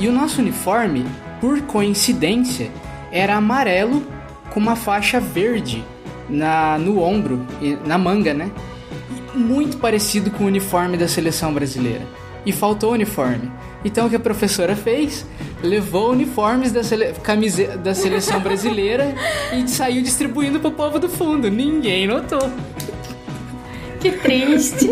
E o nosso uniforme, por coincidência, era amarelo com uma faixa verde na, no ombro, na manga, né? Muito parecido com o uniforme da seleção brasileira. E faltou uniforme. Então o que a professora fez? levou uniformes da, sele... Camise... da seleção brasileira e saiu distribuindo pro povo do fundo. Ninguém notou. Que triste.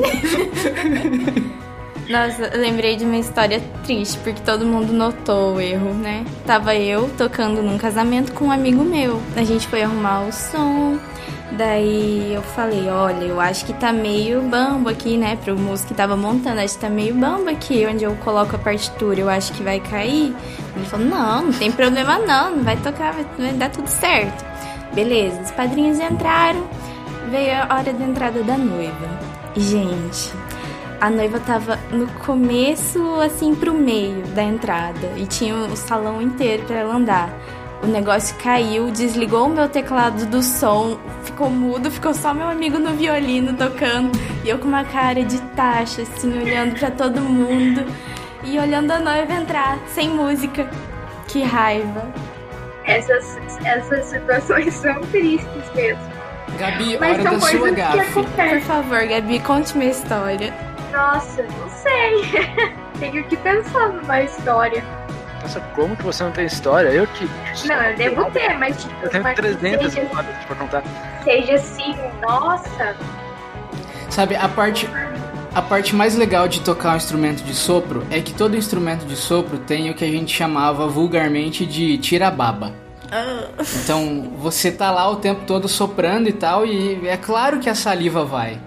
Nossa, eu lembrei de uma história triste, porque todo mundo notou o erro, né? Tava eu tocando num casamento com um amigo meu. A gente foi arrumar o som. Daí eu falei, olha, eu acho que tá meio bambo aqui, né? Pro músico que tava montando, acho que tá meio bambo aqui, onde eu coloco a partitura, eu acho que vai cair. Ele falou, não, não tem problema não, não vai tocar, vai, vai dar tudo certo. Beleza, os padrinhos entraram, veio a hora da entrada da noiva. Gente, a noiva tava no começo, assim, pro meio da entrada. E tinha o salão inteiro para ela andar. O negócio caiu, desligou o meu teclado do som, ficou mudo, ficou só meu amigo no violino tocando. E eu com uma cara de taxa, assim, olhando para todo mundo. E olhando a noiva entrar, sem música. Que raiva. Essas, essas situações são tristes mesmo. Gabi, Mas hora da sua gafe. Por favor, Gabi, conte minha história. Nossa, não sei. <laughs> Tenho que pensar numa história. Nossa, como que você não tem história? Eu que. Não, eu devo ter, mas tipo. Eu tenho 300 seja, histórias pra contar. Seja assim, nossa. Sabe, a parte. A parte mais legal de tocar um instrumento de sopro é que todo instrumento de sopro tem o que a gente chamava vulgarmente de tirababa. Ah. Então você tá lá o tempo todo soprando e tal, e é claro que a saliva vai.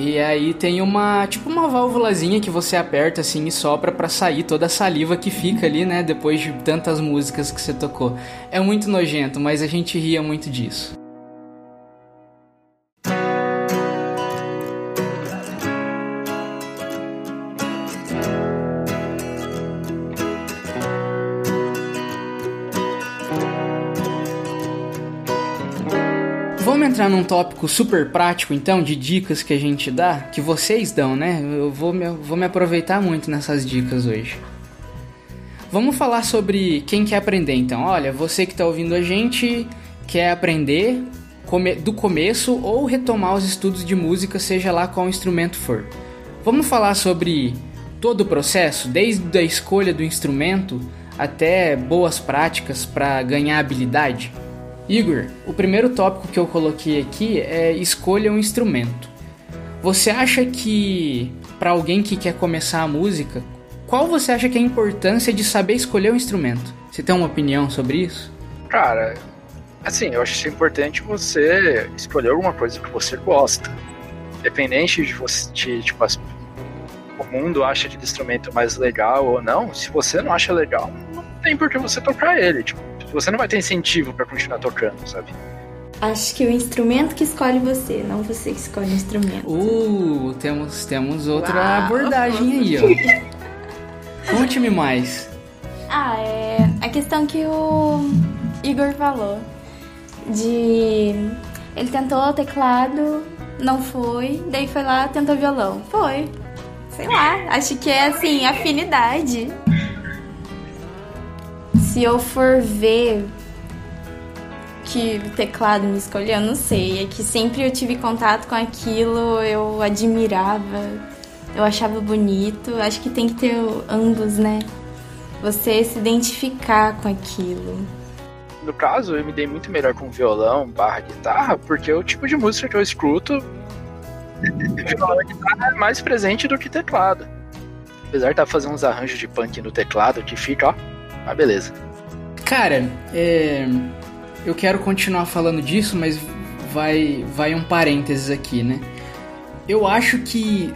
E aí tem uma, tipo uma válvulazinha que você aperta assim e sopra para sair toda a saliva que fica ali, né, depois de tantas músicas que você tocou. É muito nojento, mas a gente ria muito disso. Entrar num tópico super prático, então, de dicas que a gente dá, que vocês dão, né? Eu vou me, vou me aproveitar muito nessas dicas hoje. Vamos falar sobre quem quer aprender, então. Olha, você que está ouvindo a gente quer aprender come, do começo ou retomar os estudos de música, seja lá qual instrumento for. Vamos falar sobre todo o processo, desde a escolha do instrumento até boas práticas para ganhar habilidade. Igor, o primeiro tópico que eu coloquei aqui é escolha um instrumento. Você acha que para alguém que quer começar a música, qual você acha que é a importância de saber escolher um instrumento? Você tem uma opinião sobre isso? Cara, assim, eu acho importante você escolher alguma coisa que você gosta. Independente de você, de, tipo, o mundo acha de instrumento mais legal ou não, se você não acha legal, não tem por que você tocar ele. Tipo, você não vai ter incentivo para continuar tocando, sabe? Acho que o instrumento que escolhe você, não você que escolhe o instrumento. Uh, temos, temos outra Uau. abordagem aí, ó. <laughs> Conte-me mais. Ah, é a questão que o Igor falou. De. Ele tentou o teclado, não foi, daí foi lá, tentou violão. Foi. Sei lá, acho que é assim, afinidade se eu for ver que o teclado me escolheu, eu não sei. É que sempre eu tive contato com aquilo, eu admirava, eu achava bonito. Acho que tem que ter ambos, né? Você se identificar com aquilo. No caso, eu me dei muito melhor com violão barra guitarra, porque é o tipo de música que eu escuto, violão guitarra é mais presente do que teclado. Apesar de estar tá fazendo uns arranjos de punk no teclado que fica, ó, mas beleza. Cara, é, eu quero continuar falando disso, mas vai, vai um parênteses aqui, né? Eu acho que,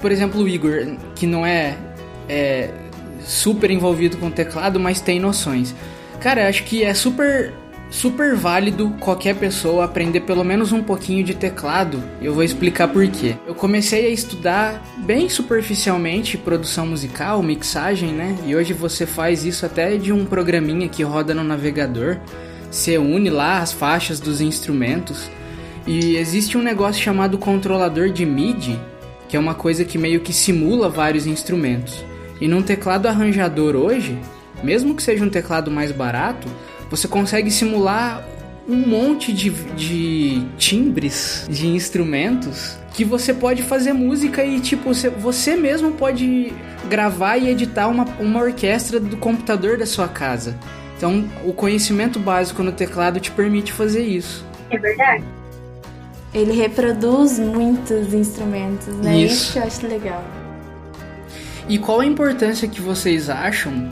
por exemplo, o Igor, que não é, é super envolvido com o teclado, mas tem noções. Cara, acho que é super super válido qualquer pessoa aprender pelo menos um pouquinho de teclado. Eu vou explicar por quê. Eu comecei a estudar bem superficialmente produção musical, mixagem, né? E hoje você faz isso até de um programinha que roda no navegador. Você une lá as faixas dos instrumentos. E existe um negócio chamado controlador de MIDI, que é uma coisa que meio que simula vários instrumentos. E num teclado arranjador hoje, mesmo que seja um teclado mais barato, você consegue simular um monte de, de timbres de instrumentos que você pode fazer música e tipo você, você mesmo pode gravar e editar uma, uma orquestra do computador da sua casa. Então, o conhecimento básico no teclado te permite fazer isso. É verdade. Ele reproduz muitos instrumentos, né? Isso, isso que eu acho legal. E qual a importância que vocês acham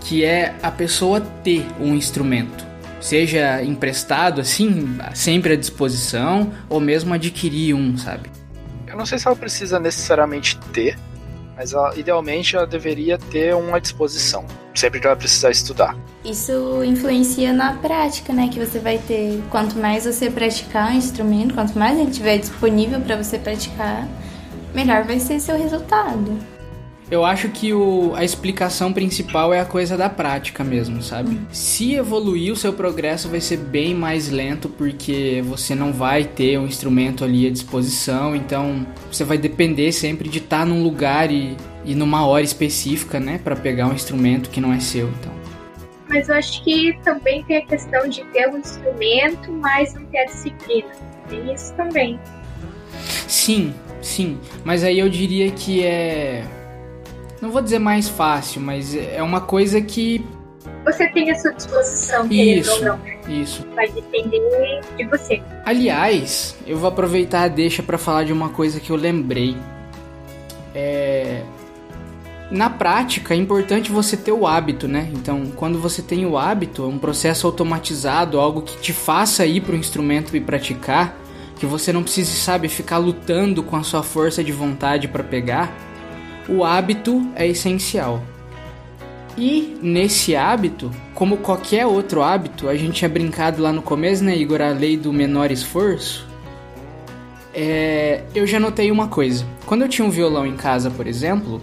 que é a pessoa ter um instrumento? Seja emprestado, assim, sempre à disposição, ou mesmo adquirir um, sabe? Eu não sei se ela precisa necessariamente ter, mas ela, idealmente ela deveria ter uma disposição, sempre que ela precisar estudar. Isso influencia na prática, né? Que você vai ter. Quanto mais você praticar um instrumento, quanto mais ele estiver disponível para você praticar, melhor vai ser seu resultado. Eu acho que o, a explicação principal é a coisa da prática mesmo, sabe? Se evoluir, o seu progresso vai ser bem mais lento porque você não vai ter um instrumento ali à disposição, então você vai depender sempre de estar num lugar e, e numa hora específica, né, para pegar um instrumento que não é seu, então. Mas eu acho que também tem a questão de ter um instrumento, mas não ter a disciplina. Tem isso também. Sim, sim. Mas aí eu diria que é não vou dizer mais fácil, mas é uma coisa que. Você tem a sua disposição, isso, ou não. Isso. Vai depender de você. Aliás, eu vou aproveitar a deixa para falar de uma coisa que eu lembrei. É. Na prática, é importante você ter o hábito, né? Então, quando você tem o hábito, é um processo automatizado, algo que te faça ir para o instrumento e praticar, que você não precise, sabe, ficar lutando com a sua força de vontade para pegar o hábito é essencial. E nesse hábito, como qualquer outro hábito, a gente tinha brincado lá no começo, né, Igor, a lei do menor esforço. É, eu já notei uma coisa. Quando eu tinha um violão em casa, por exemplo,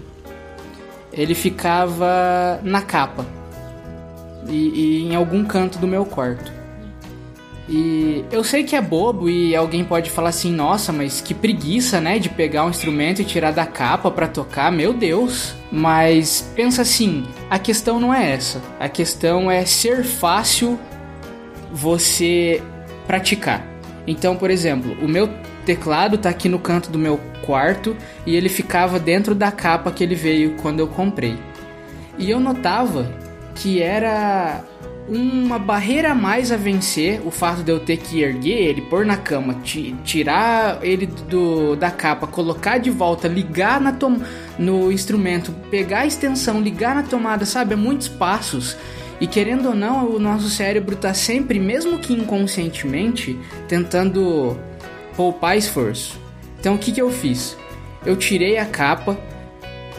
ele ficava na capa e, e em algum canto do meu quarto. E eu sei que é bobo e alguém pode falar assim: nossa, mas que preguiça, né? De pegar um instrumento e tirar da capa para tocar, meu Deus. Mas pensa assim: a questão não é essa. A questão é ser fácil você praticar. Então, por exemplo, o meu teclado tá aqui no canto do meu quarto e ele ficava dentro da capa que ele veio quando eu comprei. E eu notava que era uma barreira a mais a vencer o fato de eu ter que erguer ele, pôr na cama, tirar ele do, da capa, colocar de volta, ligar na tom, no instrumento, pegar a extensão, ligar na tomada, sabe? É muitos passos. E querendo ou não, o nosso cérebro está sempre, mesmo que inconscientemente, tentando poupar esforço. Então o que, que eu fiz? Eu tirei a capa,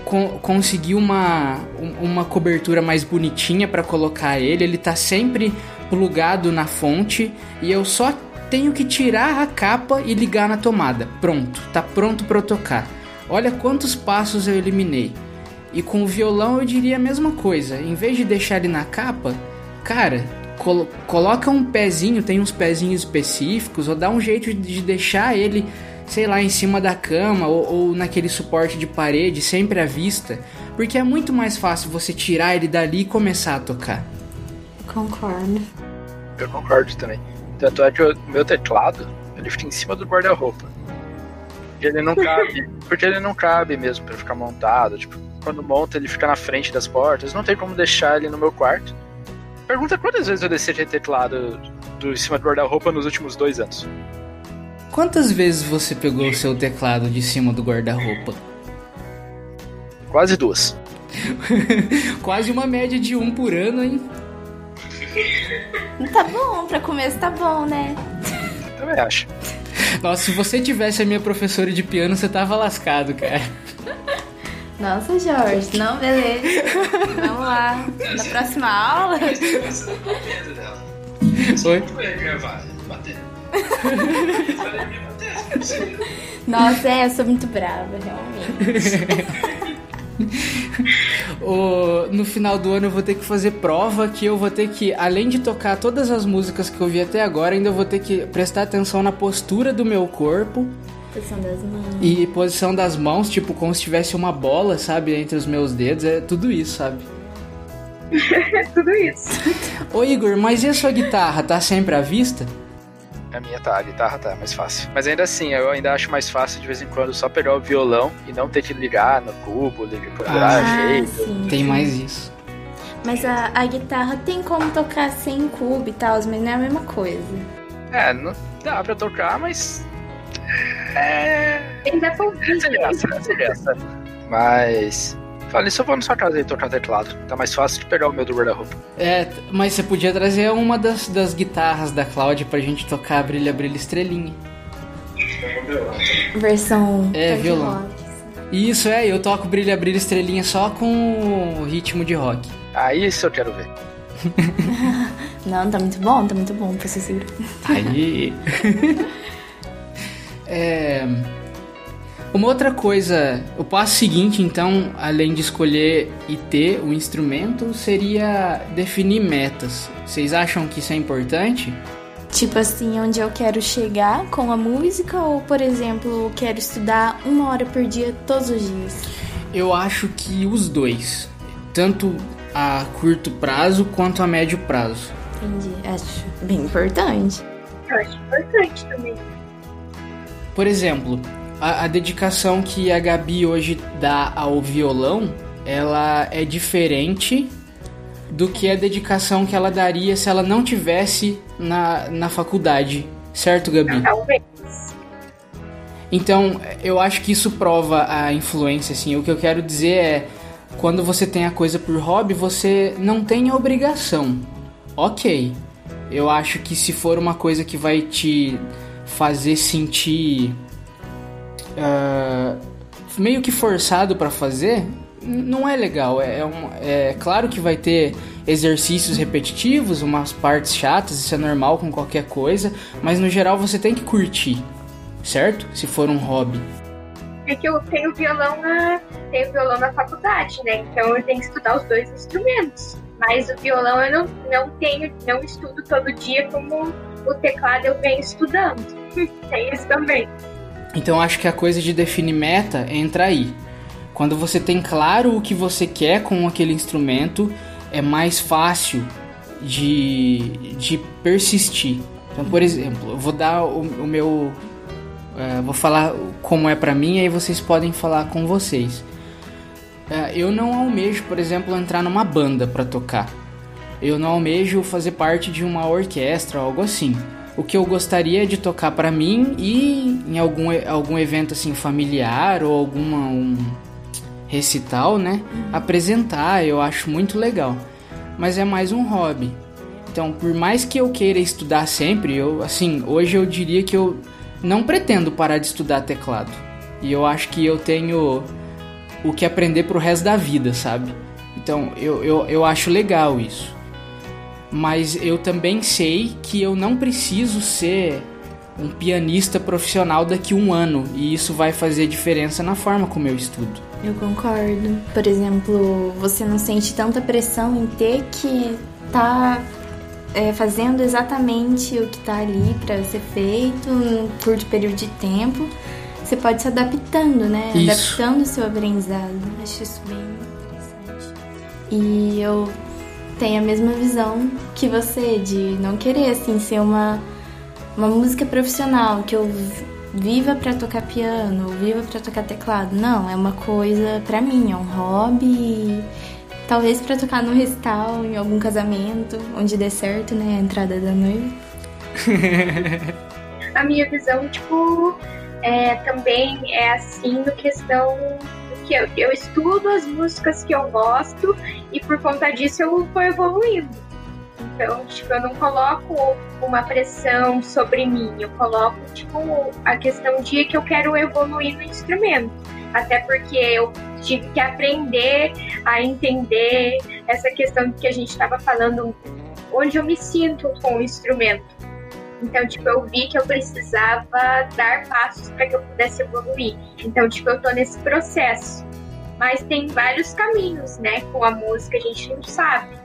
con consegui uma, uma cobertura mais bonitinha para colocar ele. Ele tá sempre plugado na fonte e eu só tenho que tirar a capa e ligar na tomada. Pronto, tá pronto para tocar. Olha quantos passos eu eliminei. E com o violão eu diria a mesma coisa. Em vez de deixar ele na capa, cara, colo coloca um pezinho, tem uns pezinhos específicos, ou dá um jeito de deixar ele sei lá, em cima da cama ou, ou, naquele suporte de parede, sempre à vista, porque é muito mais fácil você tirar ele dali e começar a tocar. Concordo. Eu concordo também. Tanto é que o meu teclado, ele fica em cima do guarda-roupa. Ele não cabe, <laughs> porque ele não cabe mesmo para ficar montado. Tipo, quando monta, ele fica na frente das portas. Não tem como deixar ele no meu quarto. Pergunta quantas vezes eu desci aquele teclado do, em cima do guarda-roupa nos últimos dois anos. Quantas vezes você pegou o seu teclado de cima do guarda-roupa? Quase duas. <laughs> Quase uma média de um por ano, hein? Tá bom, pra começo tá bom, né? Também acho. Nossa, se você tivesse a minha professora de piano, você tava lascado, cara. Nossa, Jorge, não, beleza. Vamos lá. Na próxima aula. Oi? <laughs> Nossa, é, eu sou muito brava, realmente. <laughs> o, no final do ano eu vou ter que fazer prova que eu vou ter que, além de tocar todas as músicas que eu vi até agora, ainda vou ter que prestar atenção na postura do meu corpo. Posição das mãos. E posição das mãos, tipo, como se tivesse uma bola, sabe, entre os meus dedos. É tudo isso, sabe? <laughs> tudo isso. Ô Igor, mas e a sua guitarra? Tá sempre à vista? A minha tá, a guitarra tá mais fácil. Mas ainda assim, eu ainda acho mais fácil de vez em quando só pegar o violão e não ter que ligar no cubo, ligar, procurar ah, jeito. Sim. Tem mais isso. Mas a, a guitarra tem como tocar sem cubo e tal, mas não é a mesma coisa. É, não dá pra tocar, mas. É. Tem que graça. Mas. Fala isso, eu vou na sua casa aí tocar teclado. Tá mais fácil de pegar o meu do guarda-roupa. É, mas você podia trazer uma das, das guitarras da Cláudia pra gente tocar Brilha, Brilha, Estrelinha. Versão É, violão. rock. Isso é, eu toco Brilha, Brilha, Estrelinha só com ritmo de rock. Aí isso eu quero ver. <laughs> Não, tá muito bom, tá muito bom pra ser seguro. Aí. <laughs> <laughs> é. Uma outra coisa, o passo seguinte, então, além de escolher e ter o instrumento, seria definir metas. Vocês acham que isso é importante? Tipo assim, onde eu quero chegar com a música ou, por exemplo, eu quero estudar uma hora por dia todos os dias? Eu acho que os dois, tanto a curto prazo quanto a médio prazo. Entendi. Acho bem importante. Eu acho importante também. Por exemplo, a, a dedicação que a Gabi hoje dá ao violão, ela é diferente do que a dedicação que ela daria se ela não tivesse na, na faculdade, certo, Gabi? Talvez. Então, eu acho que isso prova a influência, assim. O que eu quero dizer é, quando você tem a coisa por hobby, você não tem a obrigação. Ok. Eu acho que se for uma coisa que vai te fazer sentir ah, meio que forçado pra fazer, não é legal. É, é, um- é claro que vai ter exercícios repetitivos, umas partes chatas, isso é normal com qualquer coisa, mas no geral você tem que curtir, certo? Se for um hobby. É que eu tenho violão na, tenho violão na faculdade, né? Então eu tenho que estudar os dois instrumentos. Mas o violão eu não, não tenho, não estudo todo dia como o teclado eu venho estudando. Tem <laughs> isso também. Então acho que a coisa de definir meta entra aí. Quando você tem claro o que você quer com aquele instrumento, é mais fácil de, de persistir. Então, por exemplo, eu vou dar o, o meu. é, vou falar como é pra mim, aí vocês podem falar com vocês. É, eu não almejo, por exemplo, entrar numa banda pra tocar. Eu não almejo fazer parte de uma orquestra algo assim. O que eu gostaria de tocar pra mim e em algum, algum evento assim familiar ou alguma um recital, né? Apresentar, eu acho muito legal. Mas é mais um hobby. Então, por mais que eu queira estudar sempre, eu assim, hoje eu diria que eu não pretendo parar de estudar teclado. E eu acho que eu tenho o que aprender pro resto da vida, sabe? Então, eu, eu, eu acho legal isso mas eu também sei que eu não preciso ser um pianista profissional daqui a um ano e isso vai fazer diferença na forma como eu estudo. Eu concordo. Por exemplo, você não sente tanta pressão em ter que tá é, fazendo exatamente o que tá ali pra ser feito num curto período de tempo. Você pode se adaptando, né? Isso. Adaptando o seu aprendizado. Acho isso bem interessante. E eu tenho a mesma visão que você de não querer assim ser uma uma música profissional que eu viva pra tocar piano, viva pra tocar teclado. Não, é uma coisa pra mim, é um hobby. Talvez pra tocar no recital, em algum casamento, onde dê certo, né, a entrada da noiva. <laughs> A minha visão, tipo, é, também é assim no questão que eu, eu estudo as músicas que eu gosto e por conta disso eu vou evoluindo. Então, tipo, eu não coloco uma pressão sobre mim, eu coloco, tipo, a questão de que eu quero evoluir no instrumento. Até porque eu tive que aprender a entender essa questão que a gente estava falando, onde eu me sinto com o instrumento. Então, tipo, eu vi que eu precisava dar passos para que eu pudesse evoluir. Então, tipo, eu tô nesse processo. Mas tem vários caminhos, né? Com a música a gente não sabe.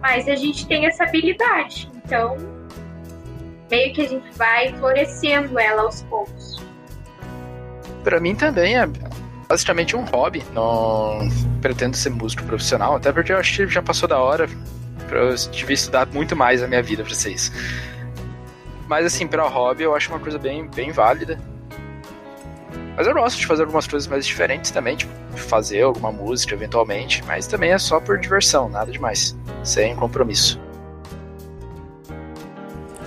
Mas a gente tem essa habilidade. Então, meio que a gente vai florescendo ela aos poucos. Pra mim também é basicamente um hobby. Não pretendo ser músico profissional, até porque eu acho que já passou da hora. Eu tive estudado muito mais na minha vida pra vocês. Mas assim, pra hobby eu acho uma coisa bem, bem válida. Mas eu gosto de fazer algumas coisas mais diferentes também, tipo fazer alguma música eventualmente, mas também é só por diversão, nada demais, sem compromisso.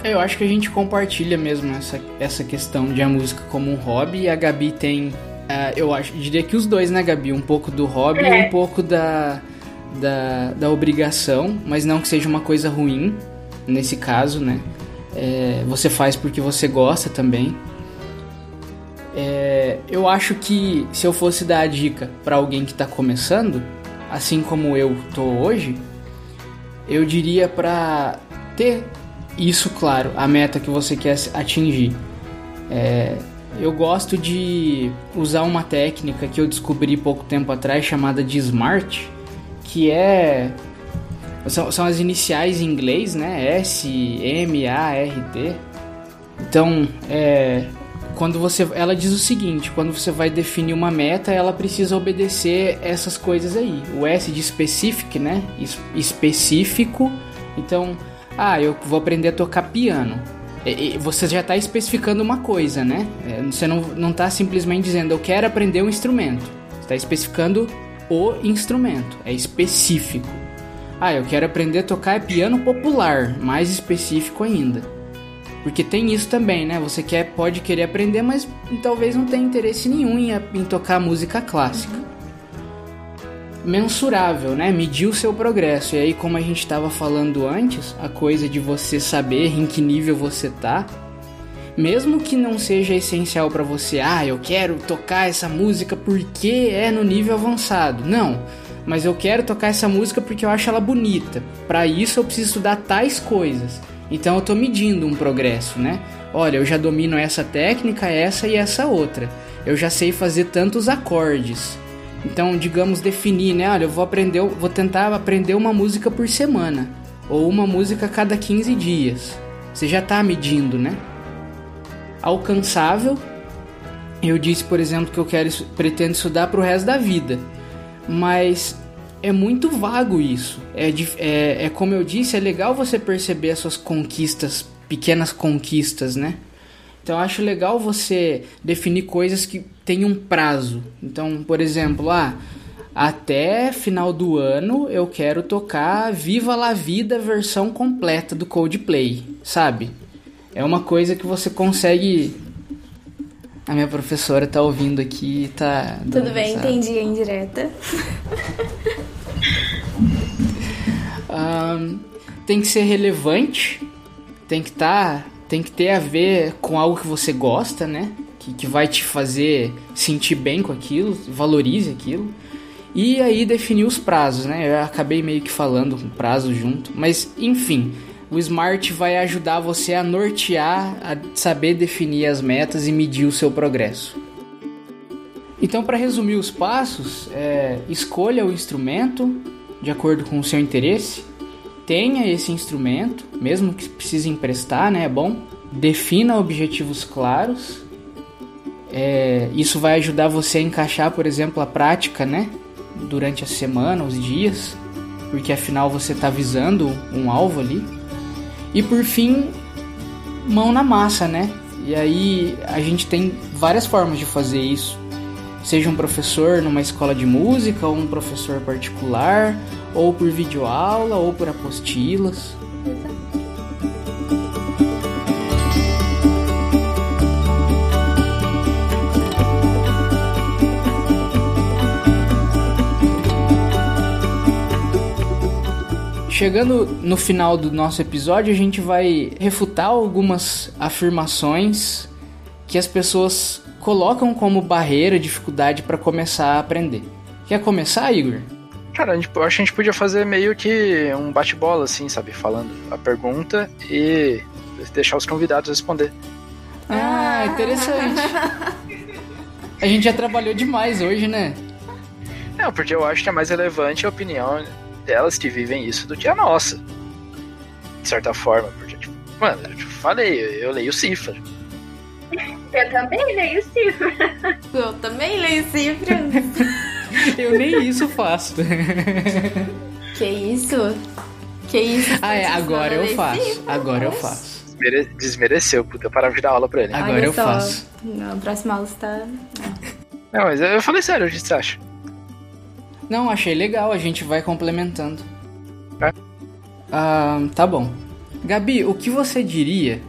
Eu acho que a gente compartilha mesmo essa, essa questão de a música como um hobby e a Gabi tem Uh, eu acho, diria que os dois, né, Gabi? Um pouco do hobby é. e um pouco da, da, da obrigação, mas não que seja uma coisa ruim, nesse caso, né? É, você faz porque você gosta também. Eu acho que se eu fosse dar a dica para alguém que está começando, assim como eu tô hoje, eu diria para ter isso claro, a meta que você quer atingir. É, eu gosto de usar uma técnica que eu descobri pouco tempo atrás chamada de SMART, que é são, são as iniciais em inglês, né? S, M, A, R, T. Então, é, quando você, ela diz o seguinte: quando você vai definir uma meta, ela precisa obedecer essas coisas aí. O S de specific, né? Específico. Então, ah, eu vou aprender a tocar piano. E, você já está especificando uma coisa, né? É, você não, não está simplesmente dizendo eu quero aprender um instrumento. Está especificando o instrumento. É específico. Ah, eu quero aprender a tocar piano popular, mais específico ainda. Porque tem isso também, né? Você quer, pode querer aprender, mas talvez não tenha interesse nenhum em, em tocar música clássica. Mensurável, né? Medir o seu progresso. E aí, como a gente estava falando antes, a coisa de você saber em que nível você tá, mesmo que não seja essencial para você, ah, eu quero tocar essa música porque é no nível avançado. Não mas eu quero tocar essa música porque eu acho ela bonita. Para isso eu preciso estudar tais coisas. Então eu tô medindo um progresso, né? Olha, eu já domino essa técnica, essa e essa outra. Eu já sei fazer tantos acordes. Então, digamos definir, né? Olha, eu vou aprender, vou tentar aprender uma música por semana ou uma música a cada 15 dias. Você já está medindo, né? Alcançável. Eu disse, por exemplo, que eu quero pretendo estudar para o resto da vida mas é muito vago isso. É, é, é como eu disse, é legal você perceber as suas conquistas, pequenas conquistas, né? Então acho legal você definir coisas que têm um prazo. Então, por exemplo, ah, até final do ano eu quero tocar Viva la Vida versão completa do Coldplay, sabe? É uma coisa que você consegue a minha professora tá ouvindo aqui e tá. Tudo bem, essa... entendi a indireta. <laughs> um, tem que ser relevante, tem que tá, tem que ter a ver com algo que você gosta, né? Que, que vai te fazer sentir bem com aquilo, valorize aquilo. E aí definir os prazos, né? Eu acabei meio que falando com prazo junto, mas enfim, o Smart vai ajudar você a nortear, a saber definir as metas e medir o seu progresso. Então, para resumir os passos, é, escolha o instrumento de acordo com o seu interesse, tenha esse instrumento, mesmo que precise emprestar, né? É bom. Defina objetivos claros. É, isso vai ajudar você a encaixar, por exemplo, a prática, né? Durante a semana, os dias, porque afinal você está visando um alvo ali. E por fim, mão na massa, né? E aí a gente tem várias formas de fazer isso. Seja um professor numa escola de música, ou um professor particular, ou por videoaula, ou por apostilas. Chegando no final do nosso episódio, a gente vai refutar algumas afirmações que as pessoas colocam como barreira, dificuldade para começar a aprender. Quer começar, Igor? Cara, gente, eu acho que a gente podia fazer meio que um bate-bola, assim, sabe? Falando a pergunta e deixar os convidados responder. Ah, interessante. a gente já trabalhou demais hoje, né? Não, porque eu acho que é mais relevante a opinião delas que vivem isso do que a nossa. De certa forma, porque, tipo, mano, eu te falei, eu leio cifra. Eu também leio cifra. Eu também leio cifra. <laughs> eu nem isso faço. Que isso? Que isso? Ah, é, agora eu faço. Cifra, agora eu faço. Desmereceu, puta, para de dar aula pra ele. Agora Olha eu só, faço. Na próxima aula você tá. Não, mas eu falei sério, o que você acha? Não, achei legal, a gente vai complementando. É. Ah, tá bom. Gabi, o que você diria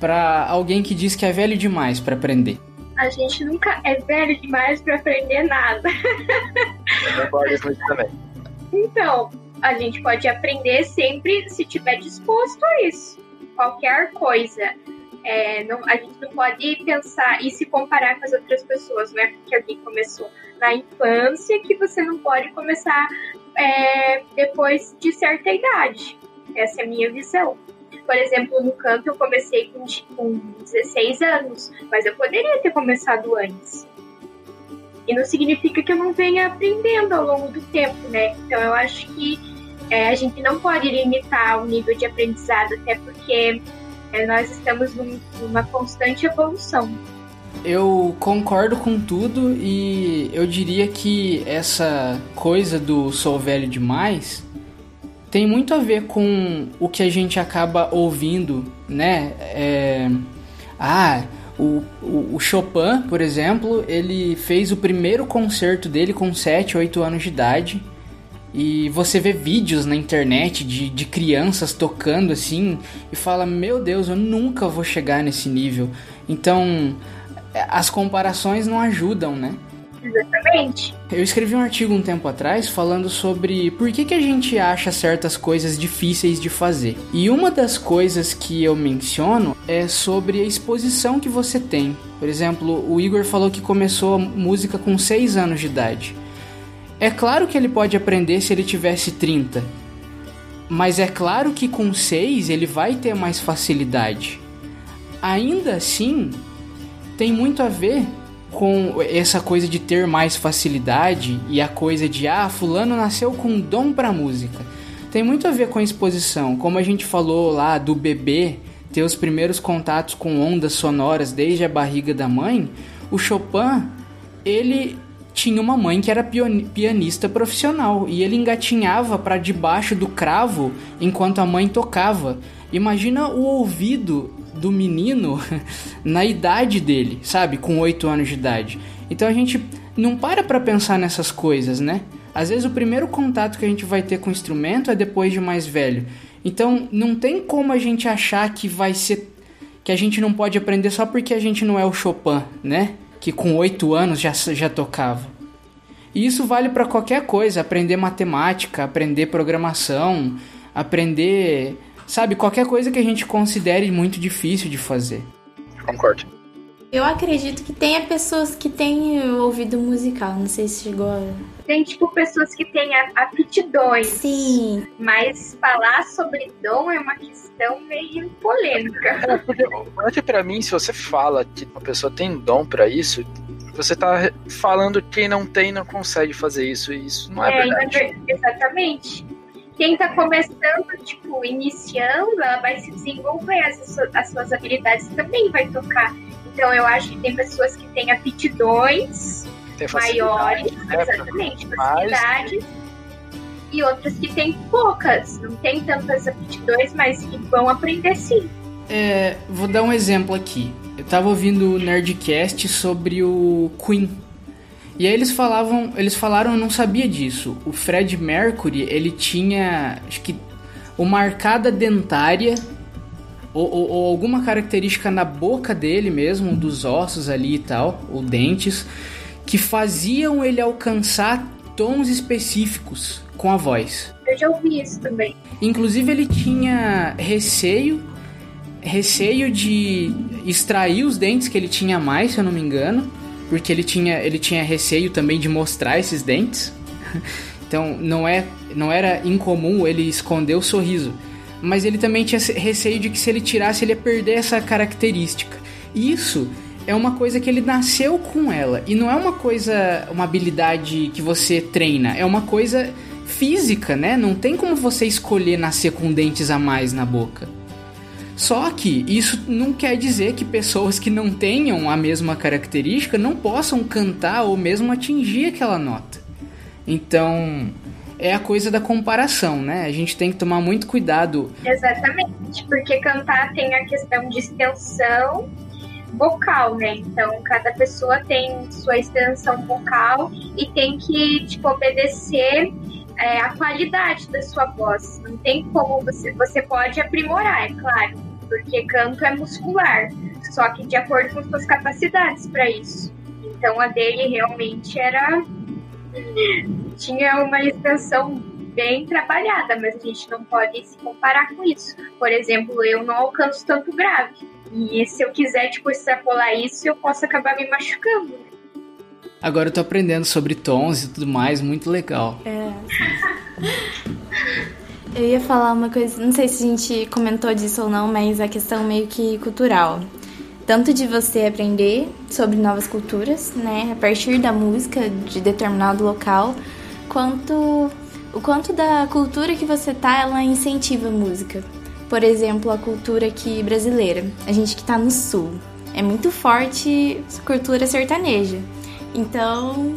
para alguém que diz que é velho demais para aprender? a gente nunca é velho demais para aprender nada. Eu concordo com isso também. Então, a gente pode aprender sempre se tiver disposto a isso. Qualquer coisa. É, não, a gente não pode pensar e se comparar com as outras pessoas, não é porque alguém começou na infância que você não pode começar é, depois de certa idade. Essa é a minha visão. Por exemplo, no canto eu comecei com, com 16 anos, mas eu poderia ter começado antes. E não significa que eu não venha aprendendo ao longo do tempo, né? Então eu acho que é, a gente não pode limitar o nível de aprendizado, até porque é, nós estamos num, numa constante evolução. Eu concordo com tudo e eu diria que essa coisa do sou velho demais tem muito a ver com o que a gente acaba ouvindo, né? É... Ah, o, o, o, Chopin, por exemplo, ele fez o primeiro concerto dele com 7, 8 anos de idade. E você vê vídeos na internet de, de crianças tocando assim e fala: Meu Deus, eu nunca vou chegar nesse nível. Então, as comparações não ajudam, né? Exatamente. Eu escrevi um artigo um tempo atrás falando sobre por que, que a gente acha certas coisas difíceis de fazer. E uma das coisas que eu menciono é sobre a exposição que você tem. Por exemplo, o Igor falou que começou a música com 6 anos de idade. É claro que ele pode aprender se ele tivesse 30. Mas é claro que com 6 ele vai ter mais facilidade. Ainda assim, tem muito a ver com essa coisa de ter mais facilidade e a coisa de ah, fulano nasceu com dom para música. Tem muito a ver com a exposição, como a gente falou lá do bebê ter os primeiros contatos com ondas sonoras desde a barriga da mãe. O Chopin, ele tinha uma mãe que era pianista profissional e ele engatinhava para debaixo do cravo enquanto a mãe tocava. Imagina o ouvido do menino <laughs> na idade dele, sabe? Com 8 anos de idade. Então a gente não para pra pensar nessas coisas, né? Às vezes o primeiro contato que a gente vai ter com o instrumento é depois de mais velho. Então não tem como a gente achar que vai ser. que a gente não pode aprender só porque a gente não é o Chopin, né? Que com 8 anos já, já tocava. E isso vale para qualquer coisa: aprender matemática, aprender programação, aprender Sabe, qualquer coisa que a gente considere muito difícil de fazer. Concordo. Eu acredito que tenha pessoas que têm ouvido musical, não sei se chegou a... Tem, tipo, pessoas que têm aptidões. Sim. Mas falar sobre dom é uma questão meio polêmica. É, porque, pra mim, se você fala que uma pessoa tem dom para isso, você tá falando que quem não tem não consegue fazer isso, e isso não é, é verdade. Exatamente quem está começando, tipo, iniciando, ela vai se desenvolver, as, as suas habilidades também vai tocar. Então eu acho que tem pessoas que têm aptidões tem maiores, né, exatamente, facilidades, e outras que têm poucas, não tem tantas aptidões, mas que vão aprender sim. É, vou dar um exemplo aqui. Eu tava ouvindo o Nerdcast sobre o Queen, e aí eles falavam, eles falaram, eu não sabia disso. O Fred Mercury, ele tinha, acho que uma arcada dentária ou, ou, ou, alguma característica na boca dele mesmo, dos ossos ali e tal, ou dentes, que faziam ele alcançar tons específicos com a voz. Eu já ouvi isso também. Inclusive ele tinha receio, receio de extrair os dentes que ele tinha mais, se eu não me engano porque ele tinha, ele tinha receio também de mostrar esses dentes. <laughs> Então não, é, não era incomum ele esconder o sorriso. Mas ele também tinha receio de que se ele tirasse ele ia perder essa característica. Isso é uma coisa que ele nasceu com ela. E não é uma coisa, uma habilidade que você treina. É uma coisa física, né? Não tem como você escolher nascer com dentes a mais na boca. Só que isso não quer dizer que pessoas que não tenham a mesma característica não possam cantar ou mesmo atingir aquela nota. Então, é a coisa da comparação, né? A gente tem que tomar muito cuidado. Exatamente, porque cantar tem a questão de extensão vocal, né? Então, cada pessoa tem sua extensão vocal e tem que, tipo, obedecer é, a qualidade da sua voz. Não tem como você. Você pode aprimorar, é claro, porque canto é muscular. só que de acordo com suas capacidades para isso. Então a dele realmente era tinha uma extensão bem trabalhada, mas a gente não pode se comparar com isso. Por exemplo, eu não alcanço tanto grave. E se eu quiser, tipo, extrapolar isso, eu posso acabar me machucando. Agora eu tô aprendendo sobre tons e tudo mais, muito legal. É. Eu ia falar uma coisa, não sei se a gente comentou disso ou não, mas a questão meio que cultural. Tanto de você aprender sobre novas culturas, né, a partir da música de determinado local, quanto o quanto da cultura que você tá, ela incentiva a música. Por exemplo, a cultura aqui brasileira. A gente que tá no sul. É muito forte cultura sertaneja. Então,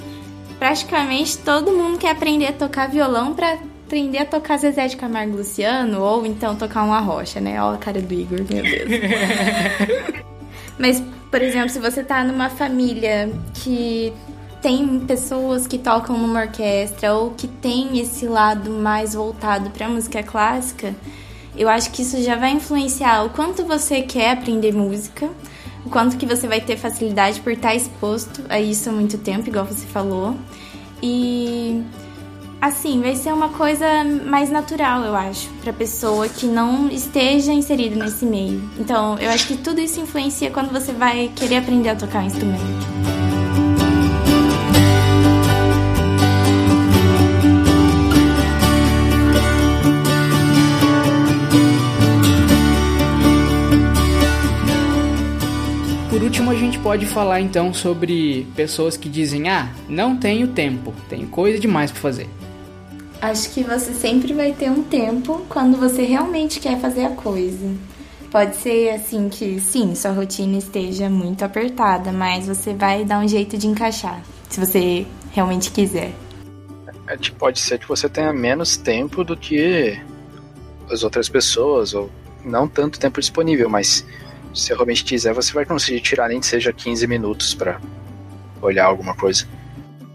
praticamente todo mundo quer aprender a tocar violão para aprender a tocar Zezé de Camargo Luciano ou então tocar uma rocha, né? Olha a cara do Igor, meu Deus. <laughs> Mas, por exemplo, se você tá numa família que tem pessoas que tocam numa orquestra ou que tem esse lado mais voltado para música clássica, eu acho que isso já vai influenciar o quanto você quer aprender música, o quanto que você vai ter facilidade por estar exposto a isso há muito tempo, igual você falou. E assim, vai ser uma coisa mais natural, eu acho, para pessoa que não esteja inserida nesse meio. Então, eu acho que tudo isso influencia quando você vai querer aprender a tocar um instrumento. último, a gente pode falar então sobre pessoas que dizem: ah, não tenho tempo, tenho coisa demais para fazer. Acho que você sempre vai ter um tempo quando você realmente quer fazer a coisa. Pode ser assim que sim, sua rotina esteja muito apertada, mas você vai dar um jeito de encaixar, se você realmente quiser. É, pode ser que você tenha menos tempo do que as outras pessoas, ou não tanto tempo disponível, mas se realmente quiser, você vai conseguir tirar nem que seja 15 minutos para olhar alguma coisa.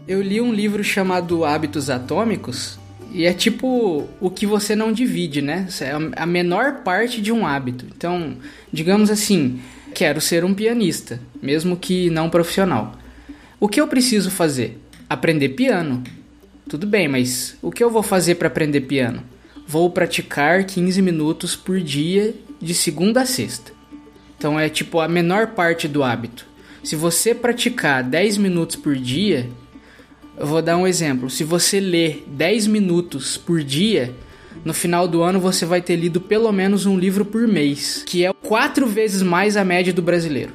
Eu li um livro chamado Hábitos Atômicos e é tipo o que você não divide, né? É a menor parte de um hábito. Então, digamos assim, quero ser um pianista, mesmo que não profissional. O que eu preciso fazer? Aprender piano. Tudo bem, mas o que eu vou fazer para aprender piano? Vou praticar 15 minutos por dia de segunda a sexta. Então é tipo a menor parte do hábito. Se você praticar 10 minutos por dia, eu vou dar um exemplo. Se você ler 10 minutos por dia, no final do ano você vai ter lido pelo menos um livro por mês, que é quatro vezes mais a média do brasileiro.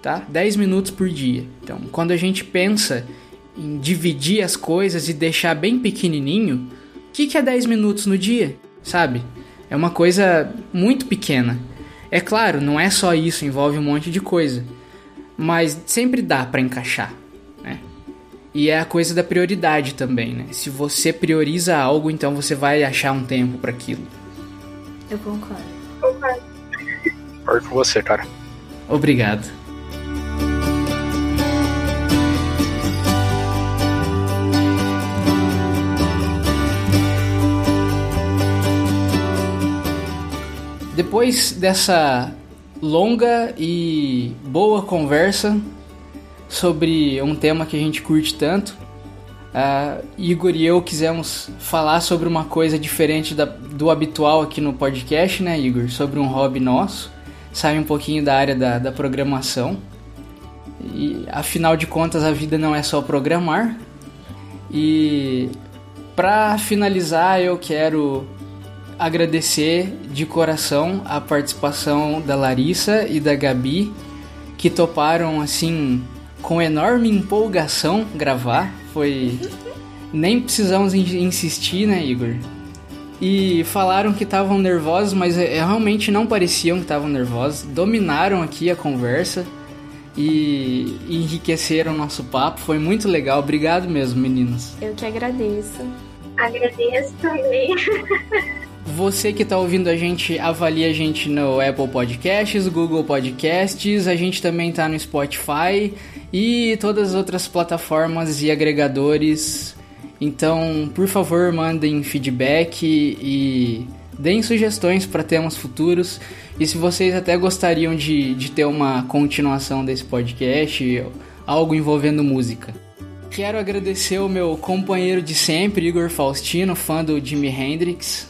Tá? 10 minutos por dia. Então, quando a gente pensa em dividir as coisas e deixar bem pequenininho, o que, que é 10 minutos no dia? Sabe? É uma coisa muito pequena. É claro, não é só isso, envolve um monte de coisa. Mas sempre dá para encaixar? E é a coisa da prioridade também, né? Se você prioriza algo, então você vai achar um tempo para aquilo. Eu concordo. Concordo. Concordo com você, cara. Obrigado. Depois dessa longa e boa conversa sobre um tema que a gente curte tanto, uh, Igor e eu quisemos falar sobre uma coisa diferente da, do habitual aqui no podcast, né, Igor? Sobre um hobby nosso, sai um pouquinho da área da, da programação. E afinal de contas, a vida não é só programar. E para finalizar, eu quero agradecer de coração a participação da Larissa e da Gabi, que toparam assim com enorme empolgação gravar. Foi nem precisamos insistir, né, Igor? E falaram que estavam nervosos, mas é, realmente não pareciam que estavam nervosos. Dominaram aqui a conversa e enriqueceram o nosso papo. Foi muito legal. Obrigado mesmo, meninas. Eu que agradeço. Agradeço também. <laughs> Você que está ouvindo a gente, avalia a gente no Apple Podcasts, Google Podcasts, a gente também está no Spotify e todas as outras plataformas e agregadores. Então, por favor, mandem feedback e Deem sugestões para temas futuros e se vocês até gostariam de, de ter uma continuação desse podcast, algo envolvendo música. Quero agradecer o meu companheiro de sempre, Igor Faustino, fã do Jimi Hendrix.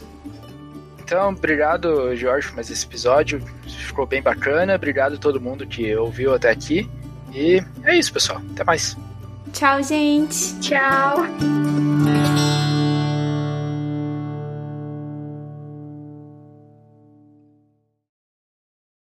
Então, obrigado, Jorge, por mais esse episódio. Ficou bem bacana. Obrigado a todo mundo que ouviu até aqui. E é isso, pessoal. Até mais. Tchau, gente. Tchau.